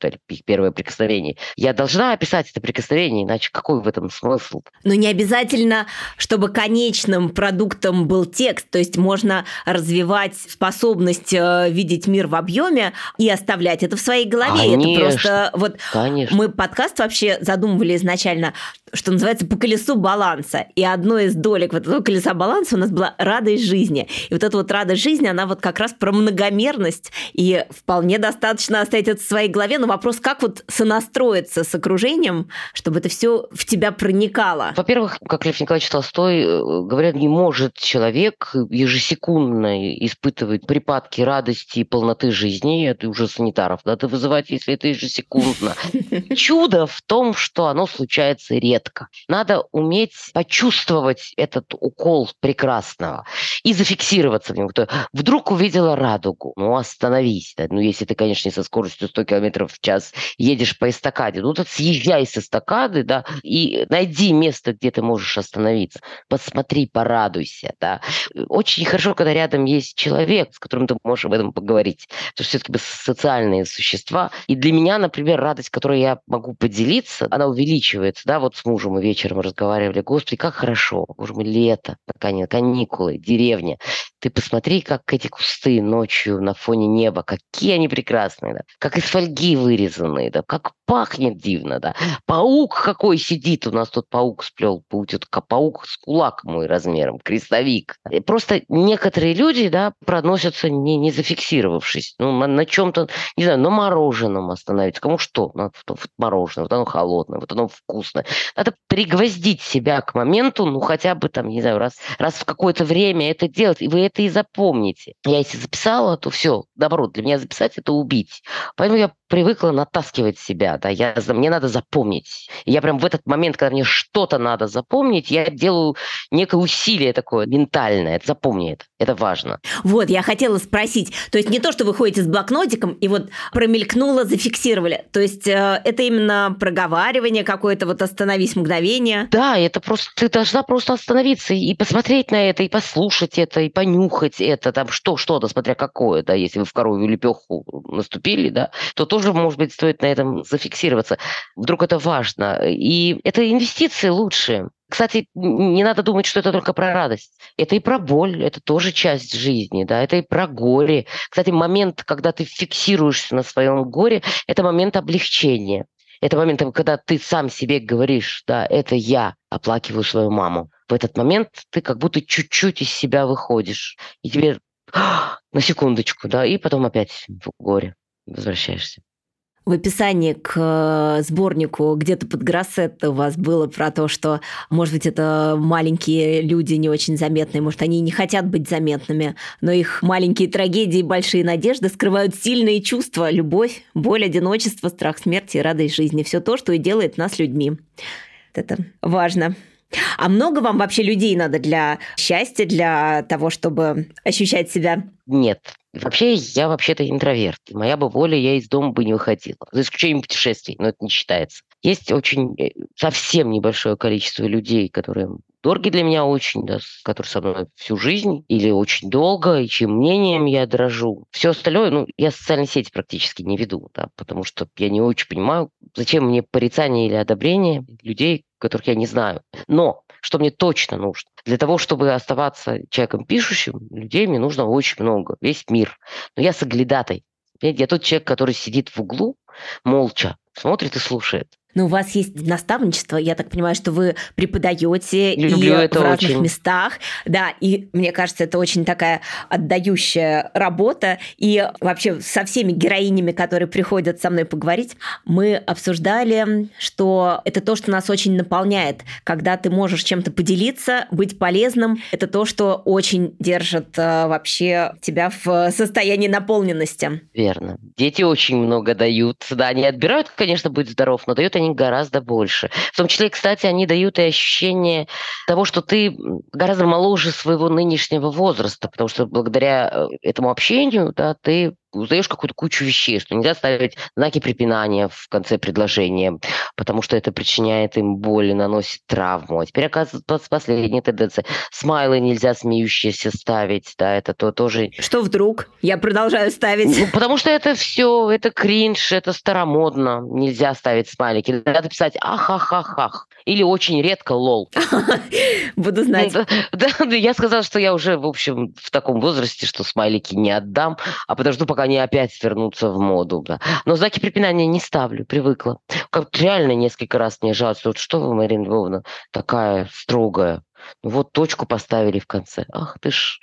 первое прикосновение, я должна описать это прикосновение, иначе какой в этом смысл? Но не обязательно, чтобы конечным продуктом был текст, то есть можно развивать способность э, видеть мир в объеме и оставлять это в своей голове. Конечно, это просто вот конечно. мы подкаст вообще задумывали изначально, что называется по колесу баланса. И одной из долек вот этого колеса баланса у нас была радость жизни. И вот эта вот радость жизни, она вот как раз про многомерность. И вполне достаточно оставить это в своей голове. Но вопрос, как вот сонастроиться с окружением, чтобы это все в тебя проникало? Во-первых, как Лев Николаевич Толстой э, говорят, не может человек ежесекундно испытывать припадки радости и полноты жизни. Это уже санитаров надо вызывать, если это ежесекундно. Чудо в том, что оно случается редко. Надо уметь почувствовать этот укол прекрасного и зафиксироваться в нем. Вдруг увидела радугу, ну остановись. Да? Ну если ты, конечно, не со скоростью 100 км в час едешь по эстакаде, ну то съезжай с эстакады, да, и найди место, где ты можешь остановиться. Посмотри, порадуйся, да. Очень хорошо, когда рядом есть человек, с которым ты можешь об этом поговорить. Потому что все-таки социальные существа. И для меня, например, радость, которой я могу поделиться, она увеличивается, да, вот с мужем мы вечером разговаривали, господи, как хорошо, боже мой, лето, каникулы, деревня. Ты посмотри, как эти кусты ночью на фоне неба, какие они прекрасные, да? как из фольги вырезанные, да? как пахнет дивно, да. Паук какой сидит, у нас тут паук сплел, паутетка, паук с кулак мой размером, крестовик. И просто некоторые люди, да, проносятся не, не зафиксировавшись, ну, на, на чем-то, не знаю, на мороженом остановиться, кому что, на, вот мороженое, вот оно холодное, вот оно вкусное. Надо пригвоздить себя к моменту, ну, хотя бы там, не знаю, раз, раз в какое-то время это делать, и вы это и запомните. Я если записала, то все, наоборот, для меня записать это убить. Поэтому я привыкла натаскивать себя, да, я, мне надо запомнить. И я прям в этот момент, когда мне что-то надо запомнить, я делаю некое усилие такое ментальное, это запомни это, это важно. Вот, я хотела спросить, то есть не то, что вы ходите с блокнотиком и вот промелькнуло, зафиксировали, то есть э, это именно проговаривание какое-то, вот остановись мгновение? Да, это просто, ты должна просто остановиться и посмотреть на это, и послушать это, и понюхать это, там что, что-то, смотря какое, да, если вы в коровью лепеху наступили, да, то тоже, может быть, стоит на этом зафиксироваться. Вдруг это важно. И это инвестиции лучшие. Кстати, не надо думать, что это только про радость. Это и про боль, это тоже часть жизни, да, это и про горе. Кстати, момент, когда ты фиксируешься на своем горе, это момент облегчения. Это момент, когда ты сам себе говоришь, да, это я оплакиваю свою маму. В этот момент ты как будто чуть-чуть из себя выходишь. И тебе на секундочку, да, и потом опять в горе возвращаешься. В описании к сборнику где-то под Гроссет у вас было про то, что, может быть, это маленькие люди не очень заметные, может, они не хотят быть заметными, но их маленькие трагедии и большие надежды скрывают сильные чувства, любовь, боль, одиночество, страх смерти и радость жизни. Все то, что и делает нас людьми. Это важно. А много вам вообще людей надо для счастья, для того, чтобы ощущать себя? Нет. Вообще, я вообще-то интроверт. Моя бы воля, я из дома бы не выходила. За исключением путешествий, но это не считается. Есть очень э, совсем небольшое количество людей, которые дороги для меня очень, да, которые со мной всю жизнь или очень долго, и чьим мнением я дрожу. Все остальное, ну, я социальные сети практически не веду, да, потому что я не очень понимаю, зачем мне порицание или одобрение людей, которых я не знаю. Но что мне точно нужно? Для того, чтобы оставаться человеком пишущим, людей мне нужно очень много, весь мир. Но я соглядатай. Я тот человек, который сидит в углу, молча, смотрит и слушает. Но у вас есть наставничество, я так понимаю, что вы преподаете и это в разных очень. местах. Да, и мне кажется, это очень такая отдающая работа. И вообще со всеми героинями, которые приходят со мной поговорить, мы обсуждали, что это то, что нас очень наполняет. Когда ты можешь чем-то поделиться, быть полезным, это то, что очень держит э, вообще тебя в состоянии наполненности. Верно. Дети очень много дают. Да, они отбирают, конечно, быть здоров, но дают они они гораздо больше. В том числе, кстати, они дают и ощущение того, что ты гораздо моложе своего нынешнего возраста, потому что благодаря э, этому общению да, ты узнаешь какую-то кучу вещей, что нельзя ставить знаки препинания в конце предложения, потому что это причиняет им боль и наносит травму. А теперь, оказывается, последняя тенденция. Смайлы нельзя смеющиеся ставить, да, это то тоже... Что вдруг? Я продолжаю ставить. Ну, потому что это все, это кринж, это старомодно. Нельзя ставить смайлики. Надо писать ах-ах-ах-ах. Или очень редко лол. Буду знать. Да, да, я сказала, что я уже, в общем, в таком возрасте, что смайлики не отдам, а подожду, пока они опять вернутся в моду. Да. Но знаки препинания не ставлю, привыкла. Как реально несколько раз мне жалуются, вот что вы, Марина Львовна, такая строгая. Ну вот точку поставили в конце. Ах ты ж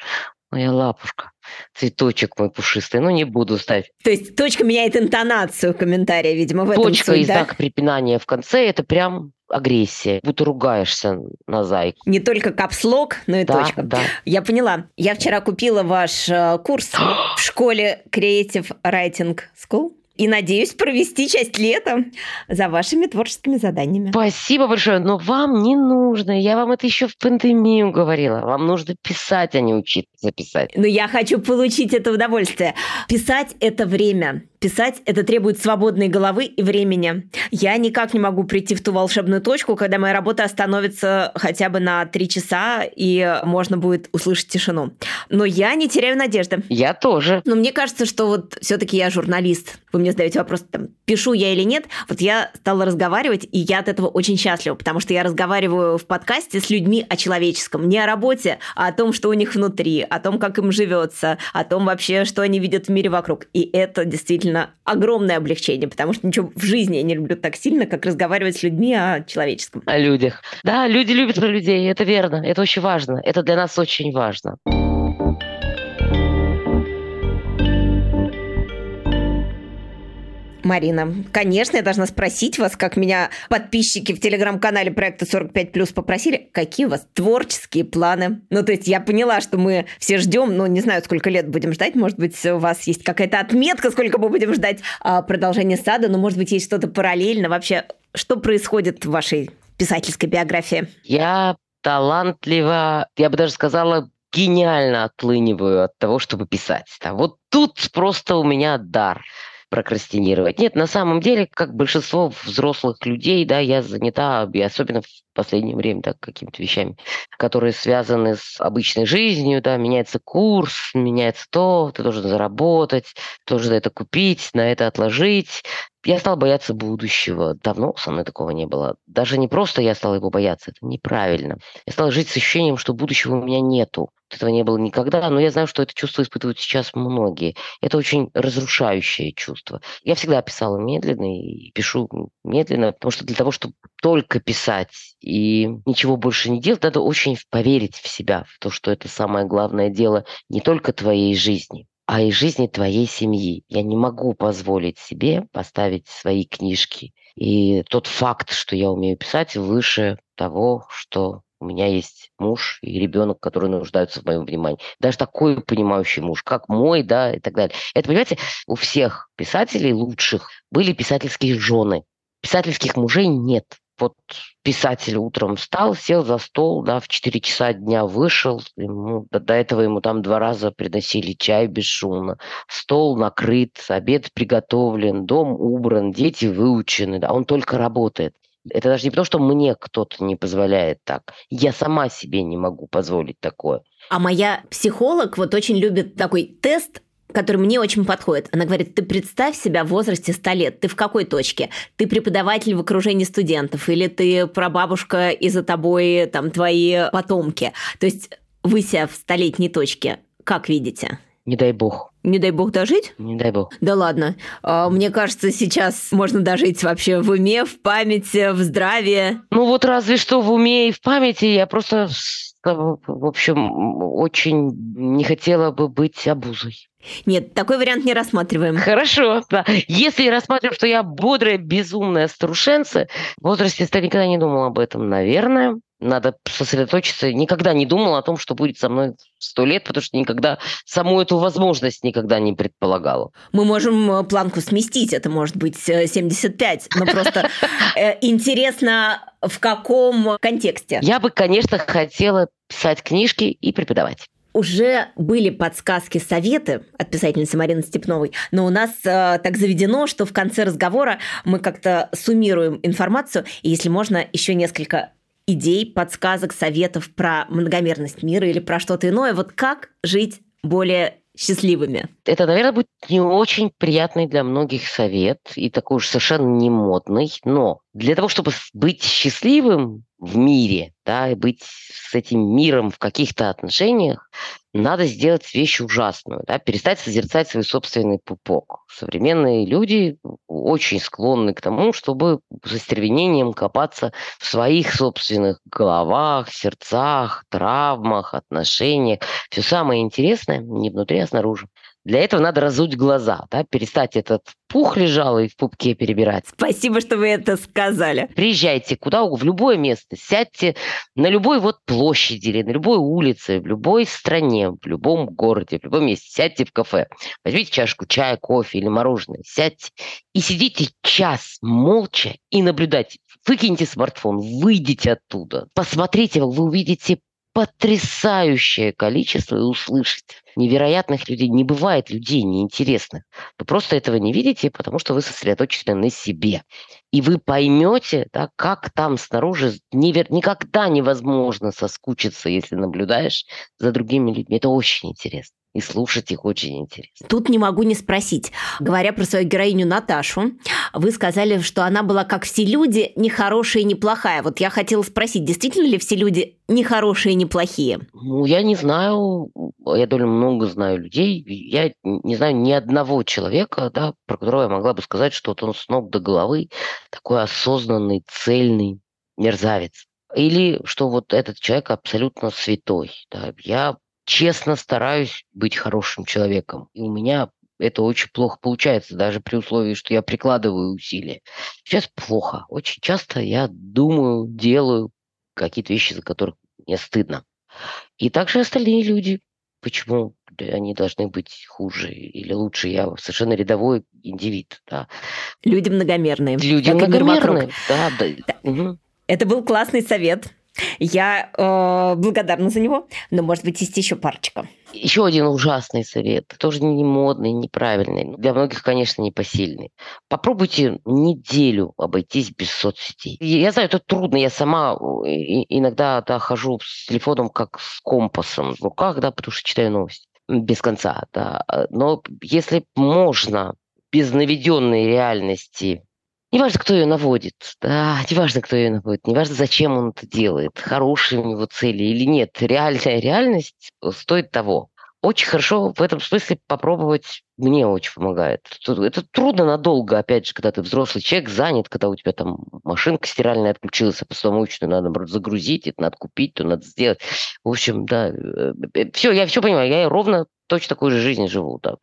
моя лапушка, цветочек мой пушистый, ну не буду ставить. То есть точка меняет интонацию комментария, видимо, в этом Точка суть, и да? знак препинания в конце – это прям агрессия, будто ругаешься на зайку. Не только капслог, но и да, точка. Да. Я поняла. Я вчера купила ваш э, курс в школе Creative Writing School и надеюсь провести часть лета за вашими творческими заданиями. Спасибо большое, но вам не нужно. Я вам это еще в пандемию говорила. Вам нужно писать, а не учиться писать. Но я хочу получить это удовольствие. Писать – это время. Писать – это требует свободной головы и времени. Я никак не могу прийти в ту волшебную точку, когда моя работа остановится хотя бы на три часа, и можно будет услышать тишину. Но я не теряю надежды. Я тоже. Но мне кажется, что вот все-таки я журналист. Вы мне задаете вопрос, там, пишу я или нет. Вот я стала разговаривать, и я от этого очень счастлива, потому что я разговариваю в подкасте с людьми о человеческом, не о работе, а о том, что у них внутри, о том, как им живется, о том вообще, что они видят в мире вокруг. И это действительно действительно огромное облегчение, потому что ничего в жизни я не люблю так сильно, как разговаривать с людьми о человеческом. О людях. Да, люди любят про людей, это верно, это очень важно, это для нас очень важно. Марина, конечно, я должна спросить вас, как меня подписчики в телеграм-канале проекта 45+, попросили, какие у вас творческие планы? Ну, то есть я поняла, что мы все ждем, но не знаю, сколько лет будем ждать, может быть, у вас есть какая-то отметка, сколько мы будем ждать а, продолжения сада, но, может быть, есть что-то параллельно. Вообще, что происходит в вашей писательской биографии? Я талантливо, я бы даже сказала, гениально отлыниваю от того, чтобы писать. Да, вот тут просто у меня дар прокрастинировать. Нет, на самом деле, как большинство взрослых людей, да, я занята, и особенно в последнее время, да, какими-то вещами, которые связаны с обычной жизнью, да, меняется курс, меняется то, ты должен заработать, ты должен это купить, на это отложить. Я стал бояться будущего. Давно со мной такого не было. Даже не просто я стал его бояться, это неправильно. Я стал жить с ощущением, что будущего у меня нету. Этого не было никогда, но я знаю, что это чувство испытывают сейчас многие. Это очень разрушающее чувство. Я всегда писала медленно и пишу медленно, потому что для того, чтобы только писать и ничего больше не делать, надо очень поверить в себя, в то, что это самое главное дело не только твоей жизни, а и жизни твоей семьи. Я не могу позволить себе поставить свои книжки. И тот факт, что я умею писать, выше того, что у меня есть муж и ребенок, которые нуждаются в моем внимании. Даже такой понимающий муж, как мой, да, и так далее. Это, понимаете, у всех писателей лучших были писательские жены. Писательских мужей нет. Вот писатель утром встал, сел за стол, да, в 4 часа дня вышел, ему, до, этого ему там два раза приносили чай бесшумно, стол накрыт, обед приготовлен, дом убран, дети выучены, да, он только работает. Это даже не потому, что мне кто-то не позволяет так. Я сама себе не могу позволить такое. А моя психолог вот очень любит такой тест который мне очень подходит. Она говорит, ты представь себя в возрасте 100 лет. Ты в какой точке? Ты преподаватель в окружении студентов или ты прабабушка и за тобой там твои потомки? То есть вы себя в столетней точке как видите? Не дай бог. Не дай бог дожить? Не дай бог. Да ладно. А, мне кажется, сейчас можно дожить вообще в уме, в памяти, в здравии. Ну вот разве что в уме и в памяти. Я просто, в общем, очень не хотела бы быть обузой. Нет, такой вариант не рассматриваем. Хорошо, да. Если рассматриваем, что я бодрая, безумная старушенца, в возрасте я никогда не думала об этом, наверное. Надо сосредоточиться. Никогда не думала о том, что будет со мной сто лет, потому что никогда саму эту возможность никогда не предполагала. Мы можем э, планку сместить, это может быть 75, э, но просто э, интересно, в каком контексте. Я бы, конечно, хотела писать книжки и преподавать уже были подсказки, советы от писательницы Марины Степновой, но у нас э, так заведено, что в конце разговора мы как-то суммируем информацию, и если можно, еще несколько идей, подсказок, советов про многомерность мира или про что-то иное. Вот как жить более счастливыми? Это, наверное, будет не очень приятный для многих совет и такой уж совершенно не модный, но для того, чтобы быть счастливым в мире, да, и быть с этим миром в каких-то отношениях, надо сделать вещь ужасную, да, перестать созерцать свой собственный пупок. Современные люди очень склонны к тому, чтобы с остервенением копаться в своих собственных головах, сердцах, травмах, отношениях. Все самое интересное не внутри, а снаружи. Для этого надо разуть глаза, да, перестать этот пух лежалый в пупке перебирать. Спасибо, что вы это сказали. Приезжайте куда угодно, в любое место, сядьте на любой вот площади или на любой улице, в любой стране, в любом городе, в любом месте, сядьте в кафе, возьмите чашку чая, кофе или мороженое, сядьте и сидите час молча и наблюдайте. Выкиньте смартфон, выйдите оттуда, посмотрите, вы увидите потрясающее количество и услышите. Невероятных людей. Не бывает людей неинтересных. Вы просто этого не видите, потому что вы сосредоточены на себе. И вы поймете, да, как там снаружи невер... никогда невозможно соскучиться, если наблюдаешь за другими людьми. Это очень интересно и слушать их очень интересно. Тут не могу не спросить. Говоря про свою героиню Наташу, вы сказали, что она была как все люди, не хорошая и не плохая. Вот я хотела спросить, действительно ли все люди не хорошие и не плохие? Ну, я не знаю, я довольно много знаю людей, я не знаю ни одного человека, да, про которого я могла бы сказать, что вот он с ног до головы такой осознанный, цельный мерзавец. Или что вот этот человек абсолютно святой. Да. Я честно стараюсь быть хорошим человеком. И у меня это очень плохо получается, даже при условии, что я прикладываю усилия. Сейчас плохо. Очень часто я думаю, делаю какие-то вещи, за которых мне стыдно. И также остальные люди. Почему они должны быть хуже или лучше? Я совершенно рядовой индивид. Да. Люди многомерные. Люди многомерные, да. да. да. Угу. Это был классный совет. Я э, благодарна за него, но, может быть, есть еще парочка. Еще один ужасный совет, тоже не модный, неправильный, для многих, конечно, непосильный. Попробуйте неделю обойтись без соцсетей. Я знаю, это трудно, я сама иногда да, хожу с телефоном как с компасом в руках, да, потому что читаю новости без конца, да. Но если можно без наведенной реальности Неважно, кто ее наводит, да, неважно, кто ее наводит, неважно, зачем он это делает, хорошие у него цели или нет. Реальная реальность стоит того. Очень хорошо в этом смысле попробовать мне очень помогает. Это трудно надолго, опять же, когда ты взрослый человек, занят, когда у тебя там машинка стиральная отключилась, а посудомоечную надо, наоборот, загрузить, это надо купить, то надо сделать. В общем, да, э, э, все, я все понимаю, я ровно точно такой же жизнью живу. Да.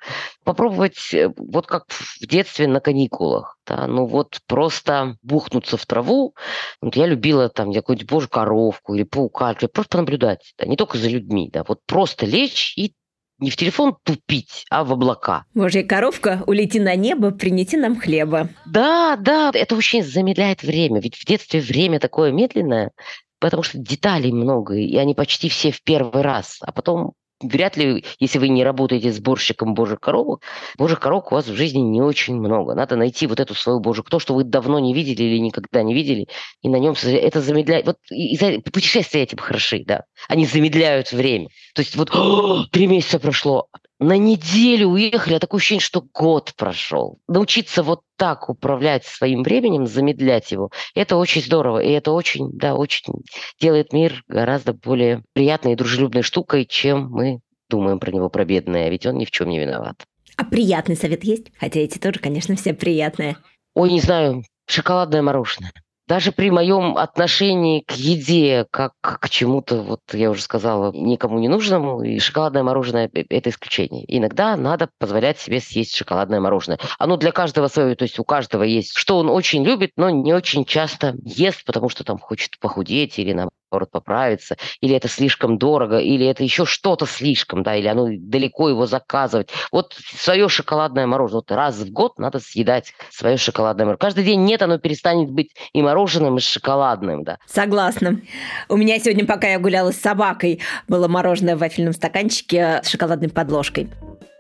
Попробовать, э, вот как в детстве на каникулах, да, ну вот просто бухнуться в траву. Вот я любила там какую-нибудь божью коровку или паука, просто понаблюдать, да, не только за людьми, да, вот просто лечь и не в телефон тупить, а в облака. Божья коровка, улети на небо, принеси нам хлеба. Да, да, это очень замедляет время. Ведь в детстве время такое медленное, потому что деталей много, и они почти все в первый раз. А потом вряд ли, если вы не работаете сборщиком божьих коровок, божьих коровок у вас в жизни не очень много. Надо найти вот эту свою божью, то, что вы давно не видели или никогда не видели, и на нем это замедляет. Вот из-за путешествия этим хороши, да. Они замедляют время. То есть вот три месяца прошло, на неделю уехали, а такое ощущение, что год прошел. Научиться вот так управлять своим временем, замедлять его, это очень здорово. И это очень, да, очень делает мир гораздо более приятной и дружелюбной штукой, чем мы думаем про него, про бедное. Ведь он ни в чем не виноват. А приятный совет есть? Хотя эти тоже, конечно, все приятные. Ой, не знаю, шоколадное мороженое даже при моем отношении к еде, как к чему-то, вот я уже сказала, никому не нужному, и шоколадное мороженое – это исключение. Иногда надо позволять себе съесть шоколадное мороженое. Оно для каждого свое, то есть у каждого есть, что он очень любит, но не очень часто ест, потому что там хочет похудеть или нам наоборот, поправиться, или это слишком дорого, или это еще что-то слишком, да, или оно далеко его заказывать. Вот свое шоколадное мороженое. Вот раз в год надо съедать свое шоколадное мороженое. Каждый день нет, оно перестанет быть и мороженым, и шоколадным, да. Согласна. У меня сегодня, пока я гуляла с собакой, было мороженое в вафельном стаканчике с шоколадной подложкой.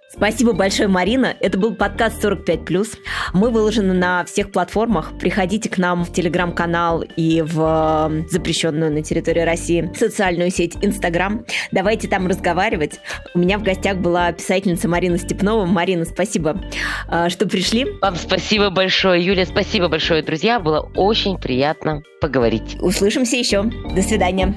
Спасибо большое, Марина. Это был подкаст 45+. Мы выложены на всех платформах. Приходите к нам в телеграм-канал и в э, запрещенную на территории России социальную сеть Инстаграм. Давайте там разговаривать. У меня в гостях была писательница Марина Степнова. Марина, спасибо, э, что пришли. Вам спасибо большое, Юля. Спасибо большое, друзья. Было очень приятно поговорить. Услышимся еще. До свидания.